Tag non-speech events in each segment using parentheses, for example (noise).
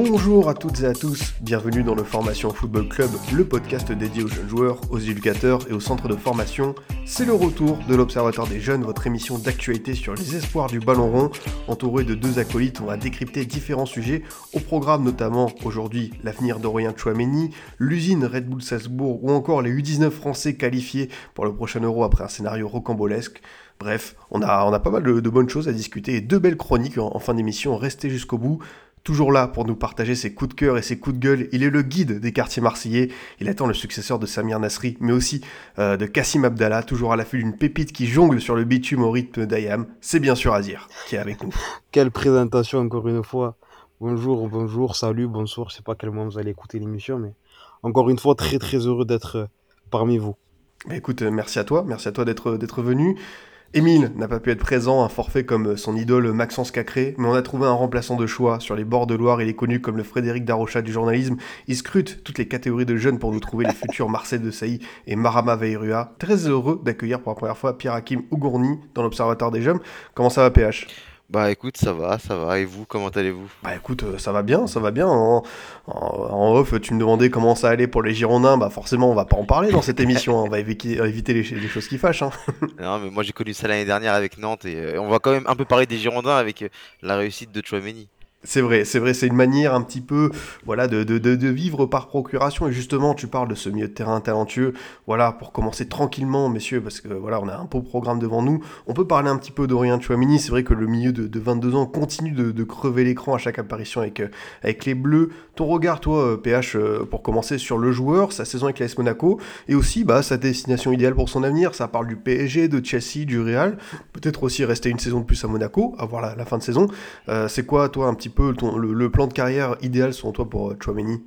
Bonjour à toutes et à tous, bienvenue dans le Formation Football Club, le podcast dédié aux jeunes joueurs, aux éducateurs et aux centres de formation. C'est le retour de l'Observatoire des jeunes, votre émission d'actualité sur les espoirs du ballon rond. Entouré de deux acolytes, on va décrypter différents sujets, au programme notamment aujourd'hui l'avenir d'Aurélien Chouameni, l'usine Red Bull Salzbourg ou encore les U19 français qualifiés pour le prochain Euro après un scénario rocambolesque. Bref, on a, pas mal de, bonnes choses à discuter et deux belles chroniques en fin d'émission, restez jusqu'au bout. Toujours là pour nous partager ses coups de cœur et ses coups de gueule, il est le guide des quartiers marseillais. Il attend le successeur de Samir Nasri, mais aussi euh, de Kassim Abdallah, toujours à l'affût d'une pépite qui jongle sur le bitume au rythme d'Ayam. C'est bien sûr Azir qui est avec nous. Quelle présentation encore une fois. Bonjour, bonjour, salut, bonsoir. Je sais pas à quel moment vous allez écouter l'émission, mais encore une fois, très très heureux d'être euh, parmi vous. Bah, écoute, euh, merci à toi, merci à toi d'être d'être venu. Émile n'a pas pu être présent, un forfait comme son idole Maxence Cacré, mais on a trouvé un remplaçant de choix. Sur les bords de Loire, il est connu comme le Frédéric Darocha du journalisme. Il scrute toutes les catégories de jeunes pour nous trouver les futurs Marcel de Sailly et Marama Veirua. Très heureux d'accueillir pour la première fois Pierre Hakim Ougourni dans l'Observatoire des Jeunes. Comment ça va PH Bah écoute, ça va, ça va. Et vous, comment allez-vous? Bah écoute, euh, ça va bien, ça va bien. En, en- en off, tu me demandais comment ça allait pour les Girondins. Bah forcément, on va pas en parler dans cette émission. hein. On va éviter, éviter les, les choses qui fâchent. hein. (laughs) Non, mais moi j'ai connu ça l'année dernière avec Nantes et euh, on va quand même un peu parler des Girondins avec euh, la réussite de Chouameni. C'est vrai, c'est vrai, c'est une manière un petit peu, voilà, de, de, de, vivre par procuration. Et justement, tu parles de ce milieu de terrain talentueux. Voilà, pour commencer tranquillement, messieurs, parce que voilà, on a un beau programme devant nous. On peut parler un petit peu d'Aurélien Chouamini. C'est vrai que le milieu de, de 22 ans continue de, crever l'écran à chaque apparition avec, euh, avec les Bleus. Ton regard, toi, euh, PH, euh, pour commencer sur le joueur, sa saison avec l'AS Monaco, et aussi bah, sa destination idéale pour son avenir. Ça parle du PSG, de Chelsea, du Real. Peut-être aussi rester une saison de plus à Monaco, avoir la, la fin de saison. Euh, c'est quoi, toi, un petit peu le, plan de carrière idéal selon toi pour euh, Chouameni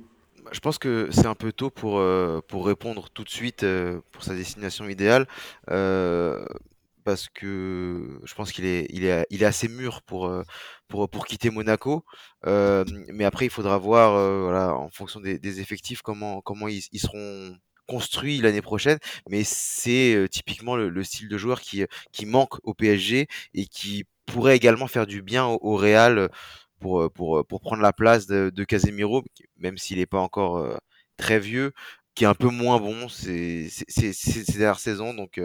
Je pense que c'est un peu tôt pour, euh, pour répondre tout de suite euh, pour sa destination idéale. parce que je pense qu'il est, il est, il est assez mûr pour, pour, pour quitter Monaco. Mais après, il faudra voir, voilà, en fonction des, effectifs, comment, comment ils, seront construits l'année prochaine. Mais c'est typiquement le, le style de joueur qui, qui manque au PSG et qui pourrait également faire du bien au, au Real pour, euh, euh, pour prendre la place de, Casemiro, même s'il n'est pas encore euh, très vieux, qui est un peu moins bon ces, dernières saisons. Donc,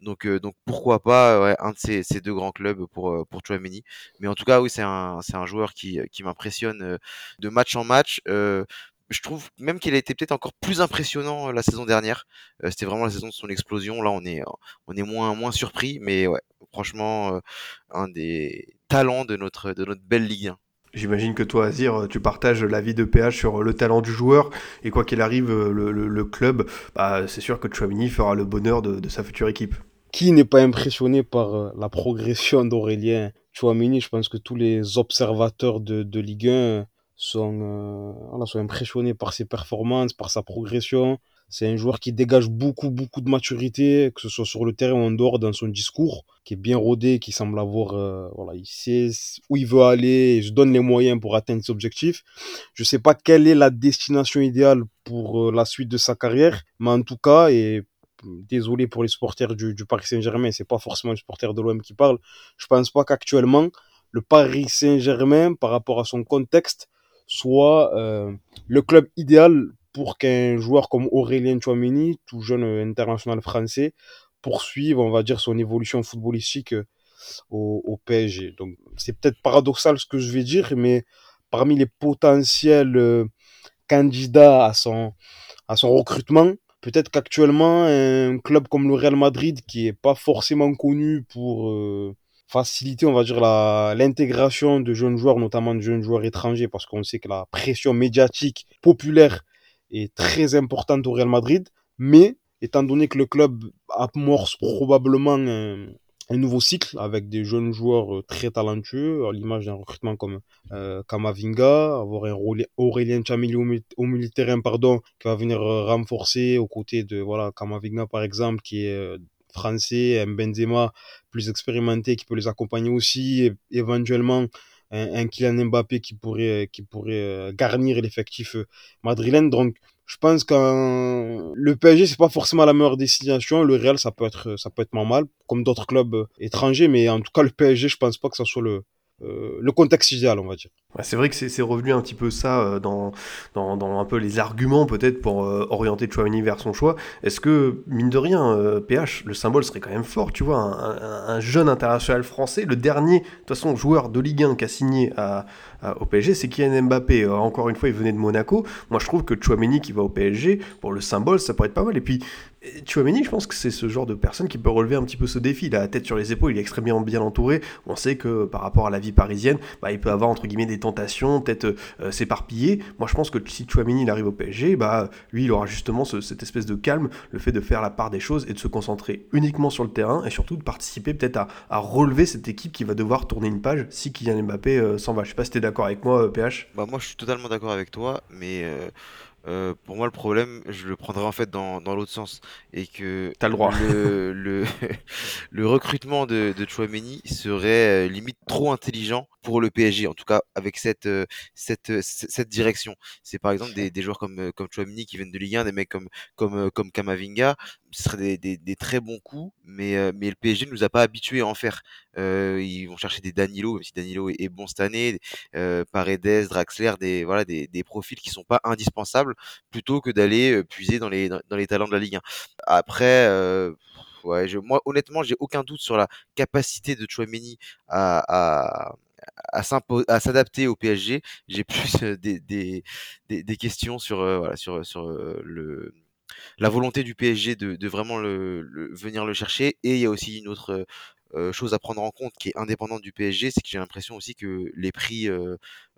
donc, donc pourquoi pas un de ces, ces deux grands clubs pour, pour Chouameni. Mais en tout cas, oui, c'est un, c'est un joueur qui, qui m'impressionne de match en match. Je trouve même qu'il a été peut-être encore plus impressionnant la saison dernière. C'était vraiment la saison de son explosion. Là, on est, on est moins, moins surpris, mais ouais, franchement, un des talents de notre, de notre belle Ligue 1. J'imagine que toi, Azir, tu partages l'avis de PH sur le talent du joueur, et quoi qu'il arrive, le, club, bah, c'est sûr que Chouamini fera le bonheur de, sa future équipe. Qui n'est pas impressionné par euh, la progression d'Aurélien Chouamini Je pense que tous les observateurs de, Ligue 1 sont, euh, sont impressionnés par ses performances, par sa progression. C'est un joueur qui dégage beaucoup, beaucoup de maturité, que ce soit sur le terrain ou en dehors dans son discours, qui est bien rodé, qui semble avoir, euh, voilà, il sait où il veut aller, il se donne les moyens pour atteindre ses objectifs. Je sais pas quelle est la destination idéale pour euh, la suite de sa carrière, mais en tout cas, et désolé pour les supporters du, du Paris Saint-Germain, c'est pas forcément les supporters de l'OM qui parlent. Je pense pas qu'actuellement, le Paris Saint-Germain, par rapport à son contexte, soit euh, le club idéal pour qu'un joueur comme Aurélien Chouameni, tout jeune euh, international français, poursuive, on va dire, son évolution footballistique euh, au, PSG. Donc, c'est peut-être paradoxal ce que je vais dire, mais parmi les potentiels euh, candidats à son, à son recrutement, peut-être qu'actuellement, un club comme le Real Madrid, qui est pas forcément connu pour faciliter, on va dire, l'intégration de jeunes joueurs, notamment de jeunes joueurs étrangers, parce qu'on sait que la pression médiatique populaire est très importante au Real Madrid, mais étant donné que le club amorce probablement un, nouveau cycle avec des jeunes joueurs euh, très talentueux, à l'image d'un recrutement comme euh, Kamavinga, avoir un Aurélien Chamili au, au milieu terrain, pardon, qui va venir euh, renforcer aux côtés de voilà, Kamavinga par exemple, qui est euh, français, un Benzema plus expérimenté qui peut les accompagner aussi, et, éventuellement un, un, Kylian Mbappé qui pourrait, qui pourrait garnir l'effectif madrilène. Donc, je pense que le PSG c'est pas forcément la meilleure destination le Real ça peut être ça peut être normal comme d'autres clubs étrangers mais en tout cas le PSG je pense pas que ça soit le euh, le contexte idéal, on va dire. C'est vrai que c'est revenu un petit peu ça euh, dans, un peu les arguments peut-être pour euh, orienter Chouamini vers son choix. Est-ce que, mine de rien, PH, le symbole serait quand même fort, tu vois, un, un, un, jeune international français, le dernier, de toute façon, joueur de Ligue 1 qui a signé au PSG, c'est Kylian Mbappé. encore une fois, il venait de Monaco. Moi, je trouve que Chouameni qui va au PSG, pour le symbole, ça pourrait être pas mal. Et puis, Chouameni, je pense que c'est ce genre de personne qui peut relever un petit peu ce défi. Il a la tête sur les épaules, il est extrêmement bien entouré. On sait que par rapport à la vie parisienne, bah, il peut avoir entre guillemets des tentations, peut-être euh, s'éparpiller. Moi, je pense que si Chouameni arrive au PSG, bah, lui, il aura justement ce, cette espèce de calme, le fait de faire la part des choses et de se concentrer uniquement sur le terrain et surtout de participer peut-être à, relever cette équipe qui va devoir tourner une page si Kylian Mbappé euh, s'en va. Je sais pas si t'es d'accord avec moi, PH. Bah, moi, je suis totalement d'accord avec toi, mais. Euh... Pour moi, le problème, je le prendrais en fait dans, dans l'autre sens. Et que T'as le droit. le, le, (laughs) le recrutement de, de Chouameni serait euh, limite trop intelligent pour le PSG, en tout cas avec cette, euh, cette, cette direction. C'est par exemple des, des joueurs comme, comme Chouameni qui viennent de Ligue 1, des mecs comme, comme, comme Kamavinga, ce seraient des, des, des très bons coups, mais, mais le PSG ne nous a pas habitués à en faire. Euh, ils vont chercher des Danilo, même si Danilo est, bon cette année, euh, Paredes, Draxler, des, voilà, des, des profils qui sont pas indispensables, plutôt que d'aller puiser dans les, dans, dans les talents de la Ligue 1. Après, euh, ouais, je, moi honnêtement, j'ai aucun doute sur la capacité de Chouameni à, à à s'adapter au PSG. J'ai (laughs) plus des, des, des, questions sur, euh, sur, sur euh, le, la volonté du PSG de, vraiment le, venir le chercher. Et il y a aussi une autre euh, chose à prendre en compte qui est indépendante du PSG, c'est que j'ai l'impression aussi que les prix euh,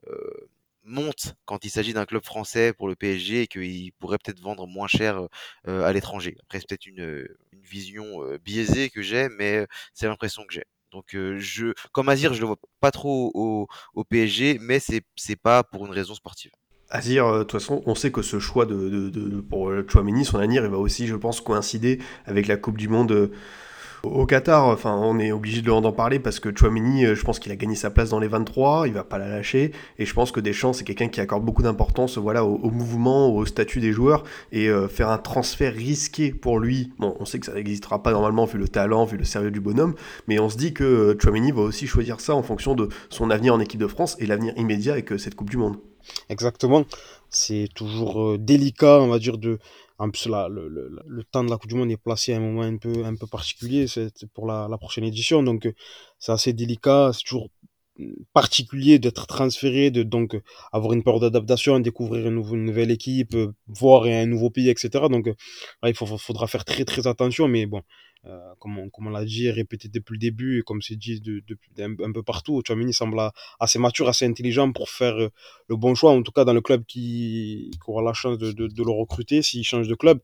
euh, montent quand il s'agit d'un club français pour le PSG et qu'il pourrait peut-être vendre moins cher à l'étranger. Après, c'est peut-être une, une, vision biaisée que j'ai, mais c'est l'impression que j'ai. Donc, euh, je, comme Azir, je le vois pas trop au, PSG, mais c'est c'est pas pour une raison sportive. Azir, de toute façon, on sait que ce choix de, de, de pour Chouameni, son avenir, il va aussi, je pense, coïncider avec la Coupe du Monde au Qatar, enfin, on est obligé de en parler parce que Chouameni, je pense qu'il a gagné sa place dans les 23, il va pas la lâcher, et je pense que Deschamps, c'est quelqu'un qui accorde beaucoup d'importance au, mouvement, au statut des joueurs, et euh, faire un transfert risqué pour lui, on sait que ça n'existera pas normalement vu le talent, vu le sérieux du bonhomme, mais on se dit que Chouameni va aussi choisir ça en fonction de son avenir en équipe de France et l'avenir immédiat avec euh, cette Coupe du Monde. Exactement, c'est toujours euh, délicat, on va dire, de en plus, là, le, le, le, temps de la Coupe du Monde est placé à un moment un peu, un peu particulier c'est pour la, la, prochaine édition. Donc, c'est assez délicat. C'est toujours particulier d'être transféré, de donc avoir une période d'adaptation, découvrir une, nouvelle équipe, voir un nouveau pays, etc. Donc, là, il faudra faire très, très attention. Mais bon, euh, comme on, l'a dit répété depuis le début, et comme c'est dit de, de, un, peu partout, Chouamini semble assez mature, assez intelligent pour faire euh, le bon choix, en tout cas dans le club qui, aura la chance de, de, le recruter s'il change de club.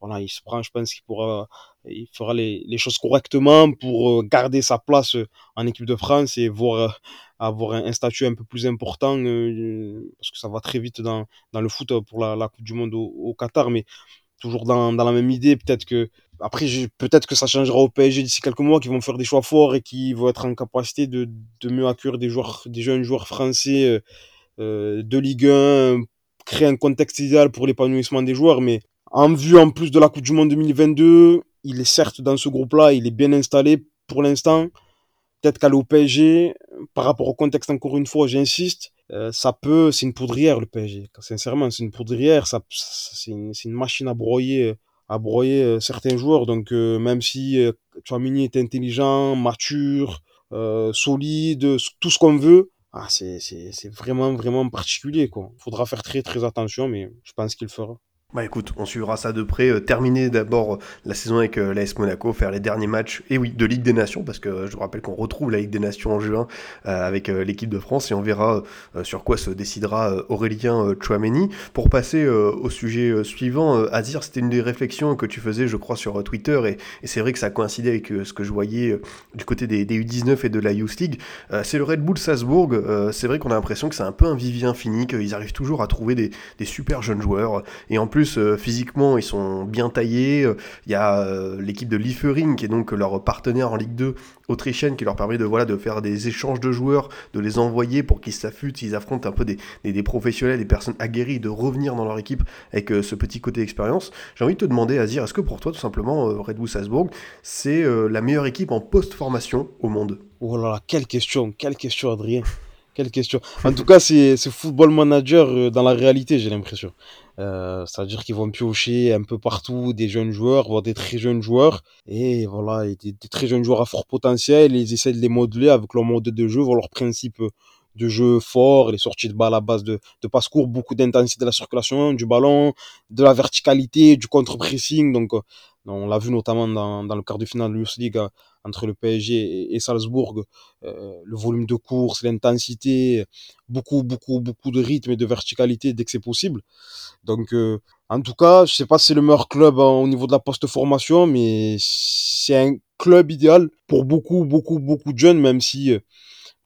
Voilà, il se prend, je pense qu'il pourra, il fera les, les, choses correctement pour euh, garder sa place en équipe de France et voir avoir un, statut un peu plus important parce que ça va très vite dans, dans le foot pour la, la Coupe du Monde au, au Qatar, mais toujours dans, dans la même idée, peut-être que après, peut-être que ça changera au PSG d'ici quelques mois, qui vont faire des choix forts et qui vont être en capacité de, mieux accueillir des joueurs, des jeunes joueurs français euh, de Ligue 1, créer un contexte idéal pour l'épanouissement des joueurs. Mais en vue, en plus de la Coupe du Monde 2022, il est certes dans ce groupe-là, il est bien installé pour l'instant. Peut-être qu'aller au PSG, par rapport au contexte, encore une fois, j'insiste, euh, ça peut, c'est une poudrière le PSG. Sincèrement, c'est une poudrière, ça, c'est une, machine à broyer à broyer euh, certains joueurs. Donc euh, même si euh, Chouamini est intelligent, mature, solide, tout ce qu'on veut, ah, c'est vraiment vraiment particulier quoi. Faudra faire très très attention, mais je pense qu'il fera. Bah écoute, on suivra ça de près. Euh, terminer d'abord euh, la saison avec euh, l'AS Monaco, faire les derniers matchs, et oui, de Ligue des Nations, parce que je vous rappelle qu'on retrouve la Ligue des Nations en juin avec l'équipe de France, et on verra sur quoi se décidera Aurélien Chouameni. Pour passer au sujet suivant, Azir, c'était une des réflexions que tu faisais, je crois, sur Twitter, et, c'est vrai que ça coïncidait avec ce que je voyais du côté des, U19 et de la Youth League. c'est le Red Bull Salzbourg, c'est vrai qu'on a l'impression que c'est un peu un vivier infini, qu'ils arrivent toujours à trouver des, des super jeunes joueurs, et en plus, plus, euh, physiquement, ils sont bien taillés. Il y a euh, l'équipe de Liefering, qui est donc leur partenaire en Ligue 2 autrichienne, qui leur permet de, voilà, de faire des échanges de joueurs, de les envoyer pour qu'ils s'affûtent, ils affrontent un peu des, des, professionnels, des personnes aguerries, de revenir dans leur équipe avec euh, ce petit côté expérience. J'ai envie de te demander, Azir, est-ce que pour toi, tout simplement, Red Bull Salzbourg, c'est la meilleure équipe en post-formation au monde? Oh là là, quelle question, quelle question, Adrien. Quelle question. En tout cas, c'est football manager dans la réalité, j'ai l'impression. Euh, c'est-à-dire qu'ils vont piocher un peu partout des jeunes joueurs, voire des très jeunes joueurs. Et voilà, des, très jeunes joueurs à fort potentiel. ils essaient de les modeler avec leur mode de jeu, leur principe de jeu fort, les sorties de balle à base de, de passe court, beaucoup d'intensité de la circulation du ballon, de la verticalité, du contre-pressing. Donc, euh, on l'a vu notamment dans, dans le quart de finale de l'US League entre le PSG et, Salzbourg, euh, le volume de course, l'intensité, beaucoup, beaucoup, beaucoup de rythme et de verticalité dès que c'est possible. Donc, euh, en tout cas, je sais pas si c'est le meilleur club hein, au niveau de la post-formation, mais c'est un club idéal pour beaucoup, beaucoup, beaucoup de jeunes, même si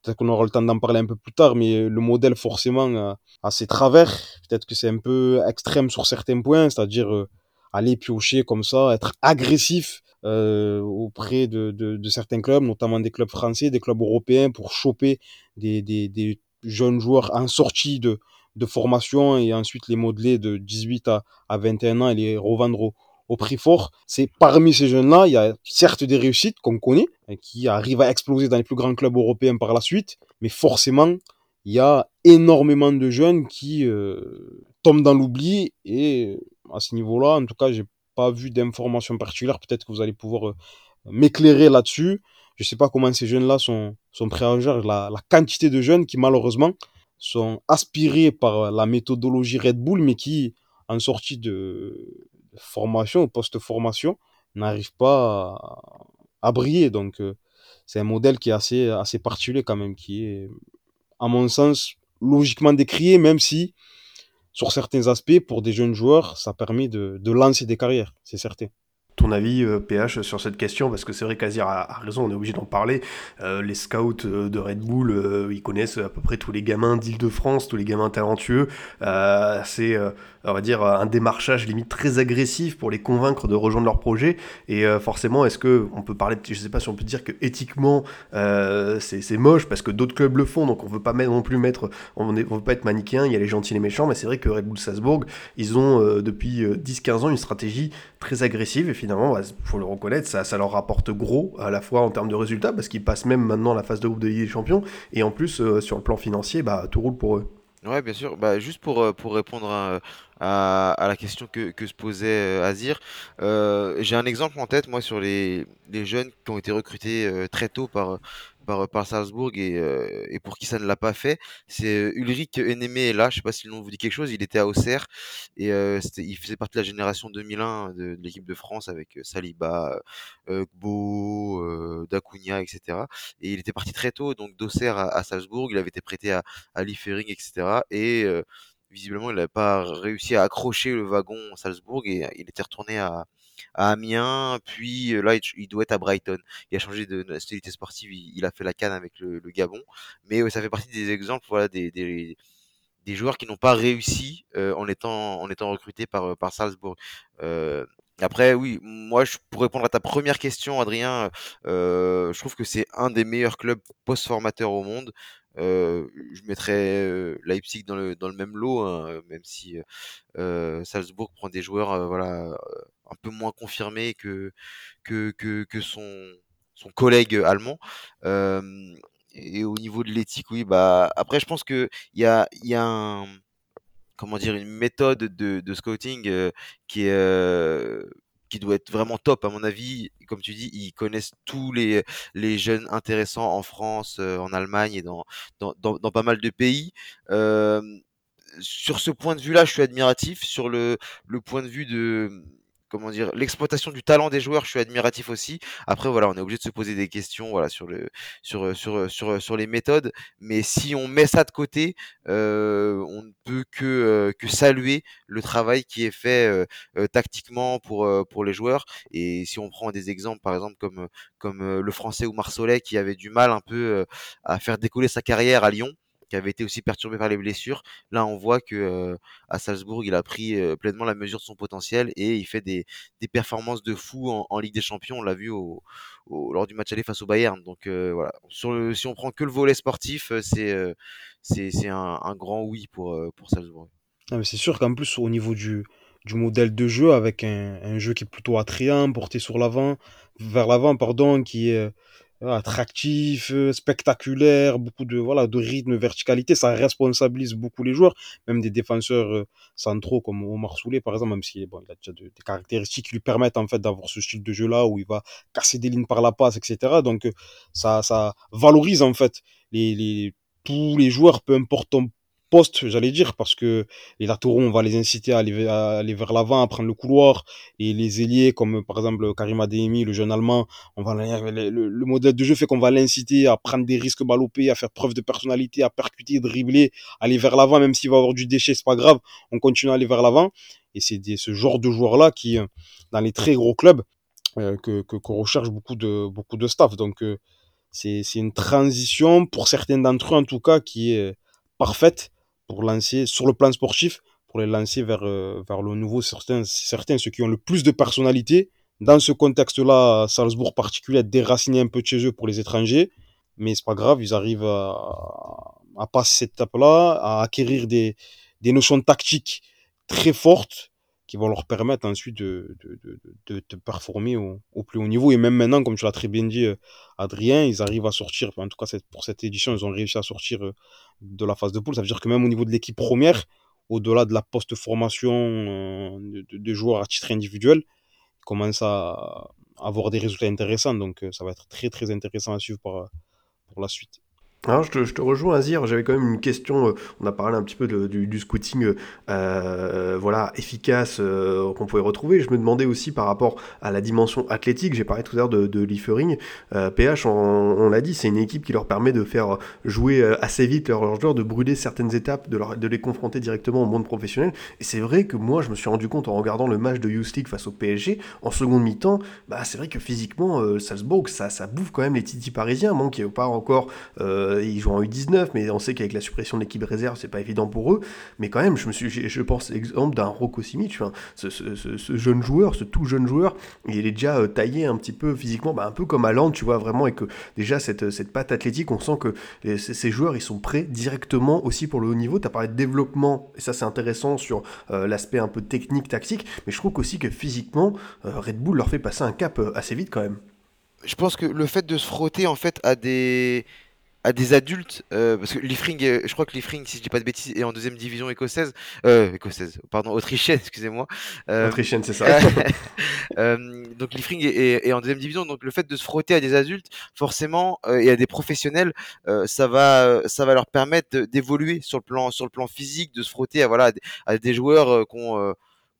peut-être qu'on aura le temps d'en parler un peu plus tard, mais le modèle forcément a, ses travers. Peut-être que c'est un peu extrême sur certains points, c'est-à-dire aller piocher comme ça, être agressif euh, auprès de, de, de, certains clubs, notamment des clubs français, des clubs européens, pour choper des, des, des jeunes joueurs en sortie de, de formation et ensuite les modeler de 18 à, à 21 ans et les revendre au, au prix fort. C'est parmi ces jeunes-là, il y a certes des réussites qu'on connaît, hein, qui arrivent à exploser dans les plus grands clubs européens par la suite, mais forcément, il y a énormément de jeunes qui euh, tombent dans l'oubli et à ce niveau-là. En tout cas, j'ai pas vu d'informations particulières. Peut-être que vous allez pouvoir euh, m'éclairer là-dessus. Je sais pas comment ces jeunes-là sont, sont à gérer la, la quantité de jeunes qui, malheureusement, sont aspirés par la méthodologie Red Bull, mais qui, en sortie de formation, post-formation, n'arrivent pas à, briller. Donc, euh, c'est un modèle qui est assez, assez particulier quand même, qui est, à mon sens, logiquement décrié, même si sur certains aspects, pour des jeunes joueurs, ça permet de, de lancer des carrières, c'est certain ton avis, PH, euh, sur cette question Parce que c'est vrai qu'Azir a, raison, on est obligé d'en parler. Euh, les scouts euh, de Red Bull, ils connaissent à peu près tous les gamins d'Île-de-France, tous les gamins talentueux. c'est, on va dire, un démarchage limite très agressif pour les convaincre de rejoindre leur projet. Et forcément, est-ce que on peut parler, je sais pas si on peut dire que éthiquement, c'est moche parce que d'autres clubs le font, donc on veut pas non plus mettre, on ne veut pas être manichéen, il y a les gentils et les méchants, mais c'est vrai que Red Bull Salzbourg, ils ont depuis 10-15 ans une stratégie très agressive et finalement, il faut le reconnaître, ça, leur rapporte gros à la fois en termes de résultats, parce qu'ils passent même maintenant la phase de groupe de Ligue des Champions, et en plus, euh, sur le plan financier, bah, tout roule pour eux. Ouais, bien sûr. Bah, juste pour, euh, pour répondre à, à, la question que, que se posait euh, Azir, j'ai un exemple en tête, moi, sur les, les jeunes qui ont été recrutés très tôt par, par, par Salzbourg et, euh, et pour qui ça ne l'a pas fait. C'est euh, Ulrich Enemé là, je sais pas si le nom vous dit quelque chose, il était à Auxerre et euh, il faisait partie de la génération 2001 de, de l'équipe de France avec Saliba, euh, Gbo, euh, Dacunia, etc. Et il était parti très tôt, donc d'Auxerre à, à, Salzbourg, il avait été prêté à, à Liefering, etc. Et visiblement, il n'avait pas réussi à accrocher le wagon Salzbourg et il était retourné à, à Amiens, puis là, il, doit être à Brighton. Il a changé de nationalité sportive, il, a fait la canne avec le, Gabon, mais ça fait partie des exemples, voilà, des, des, joueurs qui n'ont pas réussi en étant recrutés par par Salzbourg. Après, oui, moi, pour répondre à ta première question, Adrien, je trouve que c'est un des meilleurs clubs post-formateurs au monde. Je mettrais Leipzig dans le, dans le même lot, hein, même si Salzbourg prend des joueurs un peu moins confirmés que, que, que, son, son collègue allemand. et au niveau de l'éthique, oui, bah après, je pense que il y a, y a comment dire une méthode de, scouting qui est qui doit être vraiment top à mon avis. Comme tu dis, ils connaissent tous les, les jeunes intéressants en France, en Allemagne et dans, dans, dans, pas mal de pays. Euh, sur ce point de vue-là, je suis admiratif. Sur le, le point de vue de comment dire, l'exploitation du talent des joueurs, je suis admiratif aussi. Après, voilà, on est obligé de se poser des questions, voilà, sur le, sur, sur, sur, sur les méthodes. Mais si on met ça de côté, euh, on ne peut que, euh, que saluer le travail qui est fait euh, euh tactiquement pour, euh, pour les joueurs. Et si on prend des exemples, par exemple, comme, comme le français ou Marcelet qui avait du mal un peu à faire décoller sa carrière à Lyon, avait été aussi perturbé par les blessures. Là, on voit que à Salzbourg, il a pris pleinement la mesure de son potentiel et il fait des, des performances de fou en, Ligue des Champions. On l'a vu au, lors du match aller face au Bayern. Donc voilà, Sur le, si on prend que le volet sportif, c'est c'est un, un, grand oui pour pour Salzbourg. Ah, c'est sûr qu'en plus au niveau du du modèle de jeu avec un, un jeu qui est plutôt attrayant, porté sur l'avant, vers l'avant, pardon, qui est attractif, euh, spectaculaire, beaucoup de voilà de rythme, verticalité, ça responsabilise beaucoup les joueurs, même des défenseurs euh, centraux comme Omar Soulé par exemple, même si bon, a déjà de, des caractéristiques qui lui permettent en fait d'avoir ce style de jeu là où il va casser des lignes par la passe, etc. Donc euh, ça ça valorise en fait les tous les joueurs, peu importe ton poste, j'allais dire, parce que les latéraux, on va les inciter à aller, à aller vers l'avant, à prendre le couloir, et les ailiers, comme par exemple Karim Adeyemi, le jeune Allemand, on va le, le, modèle de jeu fait qu'on va l'inciter à prendre des risques ballopés, à faire preuve de personnalité, à percuter, dribbler, aller vers l'avant, même s'il va avoir du déchet, c'est pas grave, on continue à aller vers l'avant, et c'est ce genre de joueurs-là qui, dans les très gros clubs, euh, que qu'on recherche beaucoup de beaucoup de staff. Donc euh, c'est c'est une transition pour certains d'entre eux en tout cas qui est parfaite pour lancer, sur le plan sportif, pour les lancer vers, euh, vers le nouveau. Certains, certains, ceux qui ont le plus de personnalité. Dans ce contexte-là, Salzbourg particulier, déraciné un peu de chez eux pour les étrangers. Mais c'est pas grave, ils arrivent à, à passer cette étape-là, à acquérir des, des notions tactiques très fortes qui vont leur permettre ensuite de, de, de, de, performer au, au, plus haut niveau. Et même maintenant, comme tu l'as très bien dit, euh, Adrien, ils arrivent à sortir, en tout cas pour cette édition, ils ont réussi à sortir euh, de la phase de poule. Ça veut dire que même au niveau de l'équipe première, au-delà de la post-formation euh, de, joueurs à titre individuel, ils commencent à avoir des résultats intéressants. Donc ça va être très très intéressant à suivre pour, pour la suite. Alors, je te, je te rejoins, Azir. J'avais quand même une question. Euh, on a parlé un petit peu du, du, scouting, euh, voilà, efficace euh, qu'on pouvait retrouver. Je me demandais aussi par rapport à la dimension athlétique. J'ai parlé tout à l'heure de, de Liefering. Euh, PH, on, on l'a dit, c'est une équipe qui leur permet de faire jouer euh, assez vite leurs joueurs, de brûler certaines étapes, de, les confronter directement au monde professionnel. Et c'est vrai que moi, je me suis rendu compte en regardant le match de Youth League face au PSG en seconde mi-temps. Bah, c'est vrai que physiquement, euh, Salzbourg, ça, ça bouffe quand même les titis parisiens. Moi, qui n'ai pas encore ils jouent en U19, mais on sait qu'avec la suppression de l'équipe réserve, c'est pas évident pour eux. Mais quand même, je me suis, pense, exemple d'un Rocco Simic, hein, ce, jeune joueur, ce tout jeune joueur, il est déjà euh, taillé un petit peu physiquement, bah, un peu comme Aland, tu vois, vraiment, et que déjà cette, patte athlétique, on sent que ces joueurs, ils sont prêts directement aussi pour le haut niveau. Tu as parlé de développement, et ça c'est intéressant sur euh, l'aspect un peu technique, tactique, mais je trouve aussi que physiquement, euh, Red Bull leur fait passer un cap euh, assez vite quand même. Je pense que le fait de se frotter en fait à des à des adultes, euh, parce que Liefring, je crois que Liefring, si je dis pas de bêtises, est en deuxième division écossaise, euh, écossaise, pardon, autrichienne, (laughs) excusez-moi. Euh, autrichienne, c'est ça. (laughs) euh, donc Liefring est, est, est, en deuxième division, donc le fait de se frotter à des adultes, forcément, euh, et à des professionnels, euh, ça va, ça va leur permettre d'évoluer sur le plan, sur le plan physique, de se frotter à voilà, à des, à des joueurs qu'on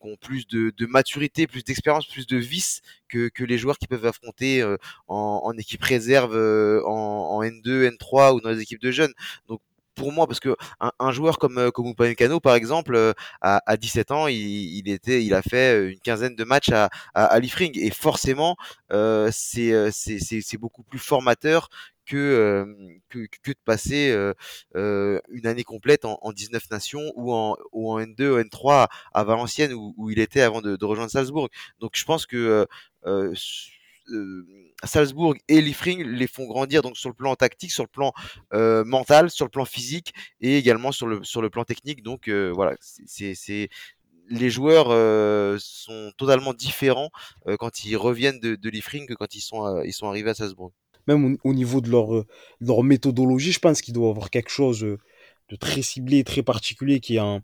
ont plus de, maturité, plus d'expérience, plus de vices que, les joueurs qui peuvent affronter euh, en, équipe réserve, euh, en, en, N2, N3 ou dans les équipes de jeunes. Donc pour moi, parce que un, joueur comme euh, comme Upamecano, par exemple, à, à 17 ans, il, était, il a fait une quinzaine de matchs à, à, et forcément, c'est c'est beaucoup plus formateur que, que, de passer une année complète en, en, 19 nations ou en, ou en N2, N3 à Valenciennes où, il était avant de, rejoindre Salzbourg. Donc je pense que euh, Salzbourg et Liefring les font grandir donc sur le plan tactique, sur le plan mental, sur le plan physique et également sur le sur le plan technique. Donc voilà, c'est les joueurs sont totalement différents quand ils reviennent de, de que quand ils sont ils sont arrivés à Salzbourg même au, au niveau de leur, leur méthodologie, je pense qu'il doit avoir quelque chose de, très ciblé, très particulier, qui, euh,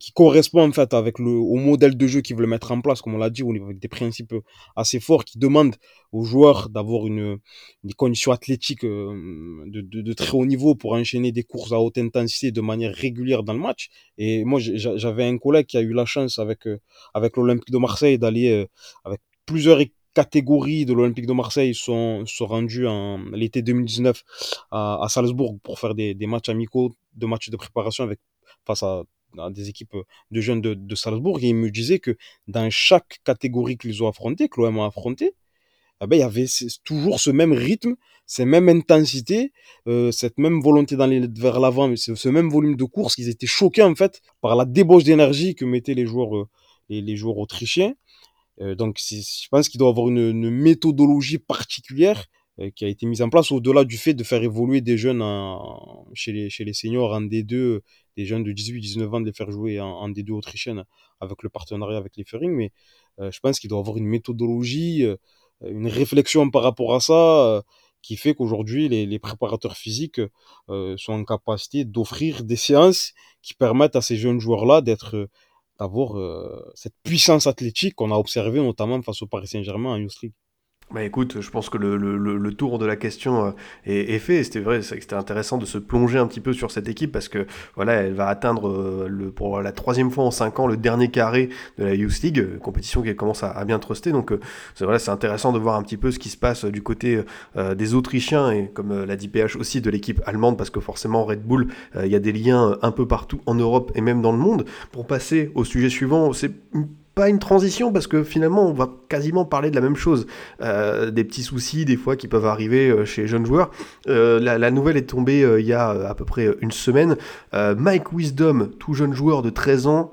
qui correspond en fait avec le, au modèle de jeu qu'ils veulent mettre en place, comme on l'a dit, avec des principes assez forts qui demandent aux joueurs d'avoir une, des conditions athlétiques euh, de, de, très haut niveau pour enchaîner des courses à haute intensité de manière régulière dans le match. Et moi, j'avais un collègue qui a eu la chance avec, euh, avec l'Olympique de Marseille d'aller avec plusieurs catégories de l'Olympique de Marseille sont, sont rendues en l'été 2019 à, Salzbourg pour faire des, matchs amicaux, de matchs de préparation avec, face à, des équipes de jeunes de, Salzbourg. Et il me disait que dans chaque catégorie qu'ils ont affronté, que l'OM a affronté, eh ben, il y avait toujours ce même rythme, cette même intensité, euh, cette même volonté d'aller vers l'avant, ce, même volume de course. Ils étaient choqués en fait par la débauche d'énergie que mettaient les joueurs, euh, les joueurs autrichiens. Euh, donc, je pense qu'il doit avoir une, méthodologie particulière euh, qui a été mise en place au-delà du fait de faire évoluer des jeunes chez, les, seniors en D2, des jeunes de 18-19 ans, de les faire jouer en, en, D2 autrichienne avec le partenariat avec les Fering. Mais euh, je pense qu'il doit avoir une méthodologie, une réflexion par rapport à ça qui fait qu'aujourd'hui, les, préparateurs physiques sont en capacité d'offrir des séances qui permettent à ces jeunes joueurs-là d'être d'avoir euh, cette puissance athlétique qu'on a observée notamment face au Paris Saint-Germain en Youth. Bah écoute, je pense que le, le, le tour de la question euh, est, fait. C'était vrai, c'était intéressant de se plonger un petit peu sur cette équipe parce que voilà, elle va atteindre euh, le, pour la troisième fois en cinq ans le dernier carré de la Youth League, euh, compétition qui commence à, bien truster. Donc c'est voilà, c'est intéressant de voir un petit peu ce qui se passe du côté des Autrichiens et comme l'a dit PH aussi de l'équipe allemande parce que forcément Red Bull, il y a des liens un peu partout en Europe et même dans le monde. Pour passer au sujet suivant, c'est pas une transition parce que finalement on va quasiment parler de la même chose. Euh, des petits soucis des fois qui peuvent arriver euh, chez les jeunes joueurs. Euh, la, nouvelle est tombée il y a à peu près une semaine. Mike Wisdom, tout jeune joueur de 13 ans,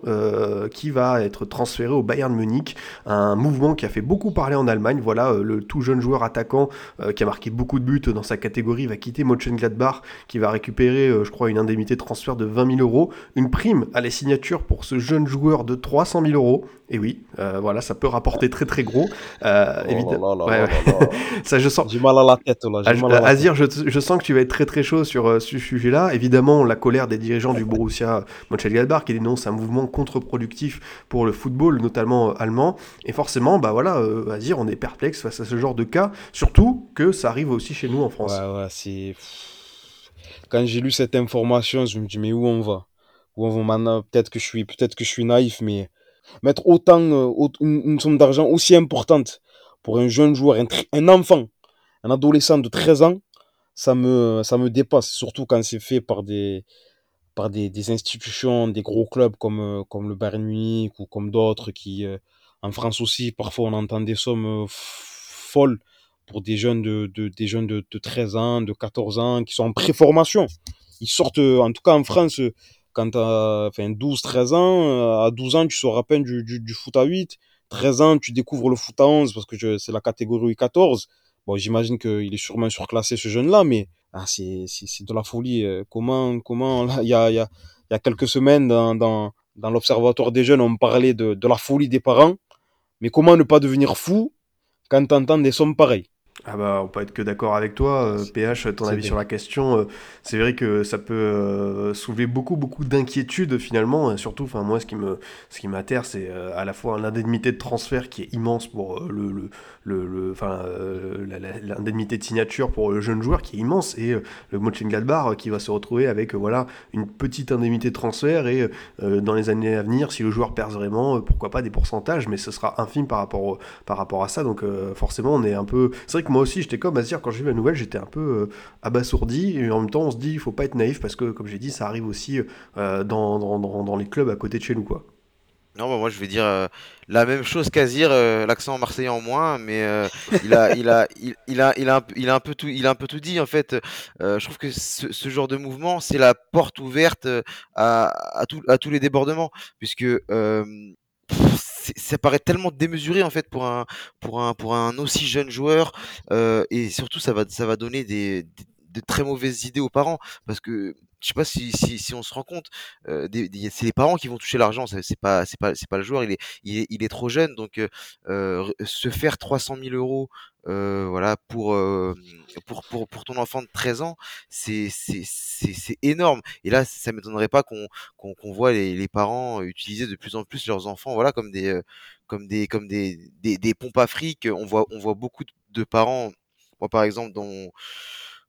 qui va être transféré au Bayern Munich. Un mouvement qui a fait beaucoup parler en Allemagne. Voilà, le tout jeune joueur attaquant qui a marqué beaucoup de buts dans sa catégorie va quitter Mönchengladbach qui va récupérer, je crois, une indemnité de transfert de 20 000 euros. Une prime à la signature pour ce jeune joueur de 300 000 euros. Oui, euh, voilà, ça peut rapporter très très gros. Euh, Oh évidemment. (laughs) ça, je sens. J'ai mal à la tête là. mal à la Azir, je, je sens que tu vas être très très chaud sur euh, ce sujet-là. Évidemment, la colère des dirigeants du Borussia Mönchengladbach qui dénoncent un mouvement contre-productif pour le football, notamment euh, allemand. Et forcément, bah voilà, euh, Azir, on est perplexe face à ce genre de cas, surtout que ça arrive aussi chez nous en France. Ouais, ouais, c'est. Quand j'ai lu cette information, je me dis, mais où on va? Où on va maintenant? Peut-être que je suis, peut-être que je suis naïf, mais mettre autant, euh, une, somme d'argent aussi importante pour un jeune joueur, un, enfant, un adolescent de 13 ans, ça me, ça me dépasse. Surtout quand c'est fait par des, par des, des institutions, des gros clubs comme, euh, comme le Bayern Munich ou comme d'autres qui, euh, en France aussi, parfois on entend des sommes folles pour des jeunes de, de, des jeunes de, de 13 ans, de 14 ans, qui sont en préformation. Ils sortent, en tout cas en France, quand tu as enfin, 12, 13 ans, euh, à 12 ans, tu sors à peine du, du, du foot à 8. 13 ans, tu découvres le foot à 11 parce que c'est la catégorie U14. Bon, j'imagine qu'il est sûrement surclassé ce jeune-là, mais ah, c'est de la folie. euh, Comment, comment il y a, y, a, y a quelques semaines, dans, dans, dans l'Observatoire des jeunes, on parlait de, de la folie des parents. Mais comment ne pas devenir fou quand tu entends des sommes pareilles Ah bah on peut être que d'accord avec toi, euh, PH, ton C'est avis sur la question, euh, c'est vrai que ça peut euh, soulever beaucoup beaucoup d'inquiétudes finalement, et surtout, enfin moi ce qui me ce qui m'atterre c'est euh, à la fois l'indemnité de transfert qui est immense pour euh, le le le, le- enfin euh, l'indemnité de signature pour le jeune joueur qui est immense et euh, le Mönchengladbach euh, qui va se retrouver avec euh, voilà une petite indemnité de transfert et euh, dans les années à venir si le joueur perd vraiment euh, pourquoi pas des pourcentages mais ce sera infime par rapport par rapport à ça. Donc euh, forcément on est un peu c'est vrai moi aussi j'étais comme Azir quand j'ai vu la nouvelle j'étais un peu euh, abasourdi et en même temps on se dit il faut pas être naïf parce que comme j'ai dit ça arrive aussi euh, dans, dans, dans, les clubs à côté de chez nous quoi Non, bah, moi je vais dire euh, la même chose qu'Azir, l'accent marseillais en moins, mais il a, il a, il, a, il a, un il a un peu tout, il a un peu tout dit en fait. Je trouve que ce, genre de mouvement, c'est la porte ouverte à, à, tout- à tous les débordements, puisque ça paraît tellement démesuré en fait pour un, pour un, pour un aussi jeune joueur, euh, et surtout ça va, ça va donner des, des- de très mauvaises idées aux parents, parce que je sais pas si, on se rend compte, c'est les parents qui vont toucher l'argent, c'est pas, pas, le joueur, il est, trop jeune, donc se faire 300 000 euros, voilà, pour, ton enfant de 13 ans, c'est, énorme. Et là, ça m'étonnerait pas qu'on, voit les, parents utiliser de plus en plus leurs enfants, comme des, pompes à fric. On voit, beaucoup de parents. Par exemple, dans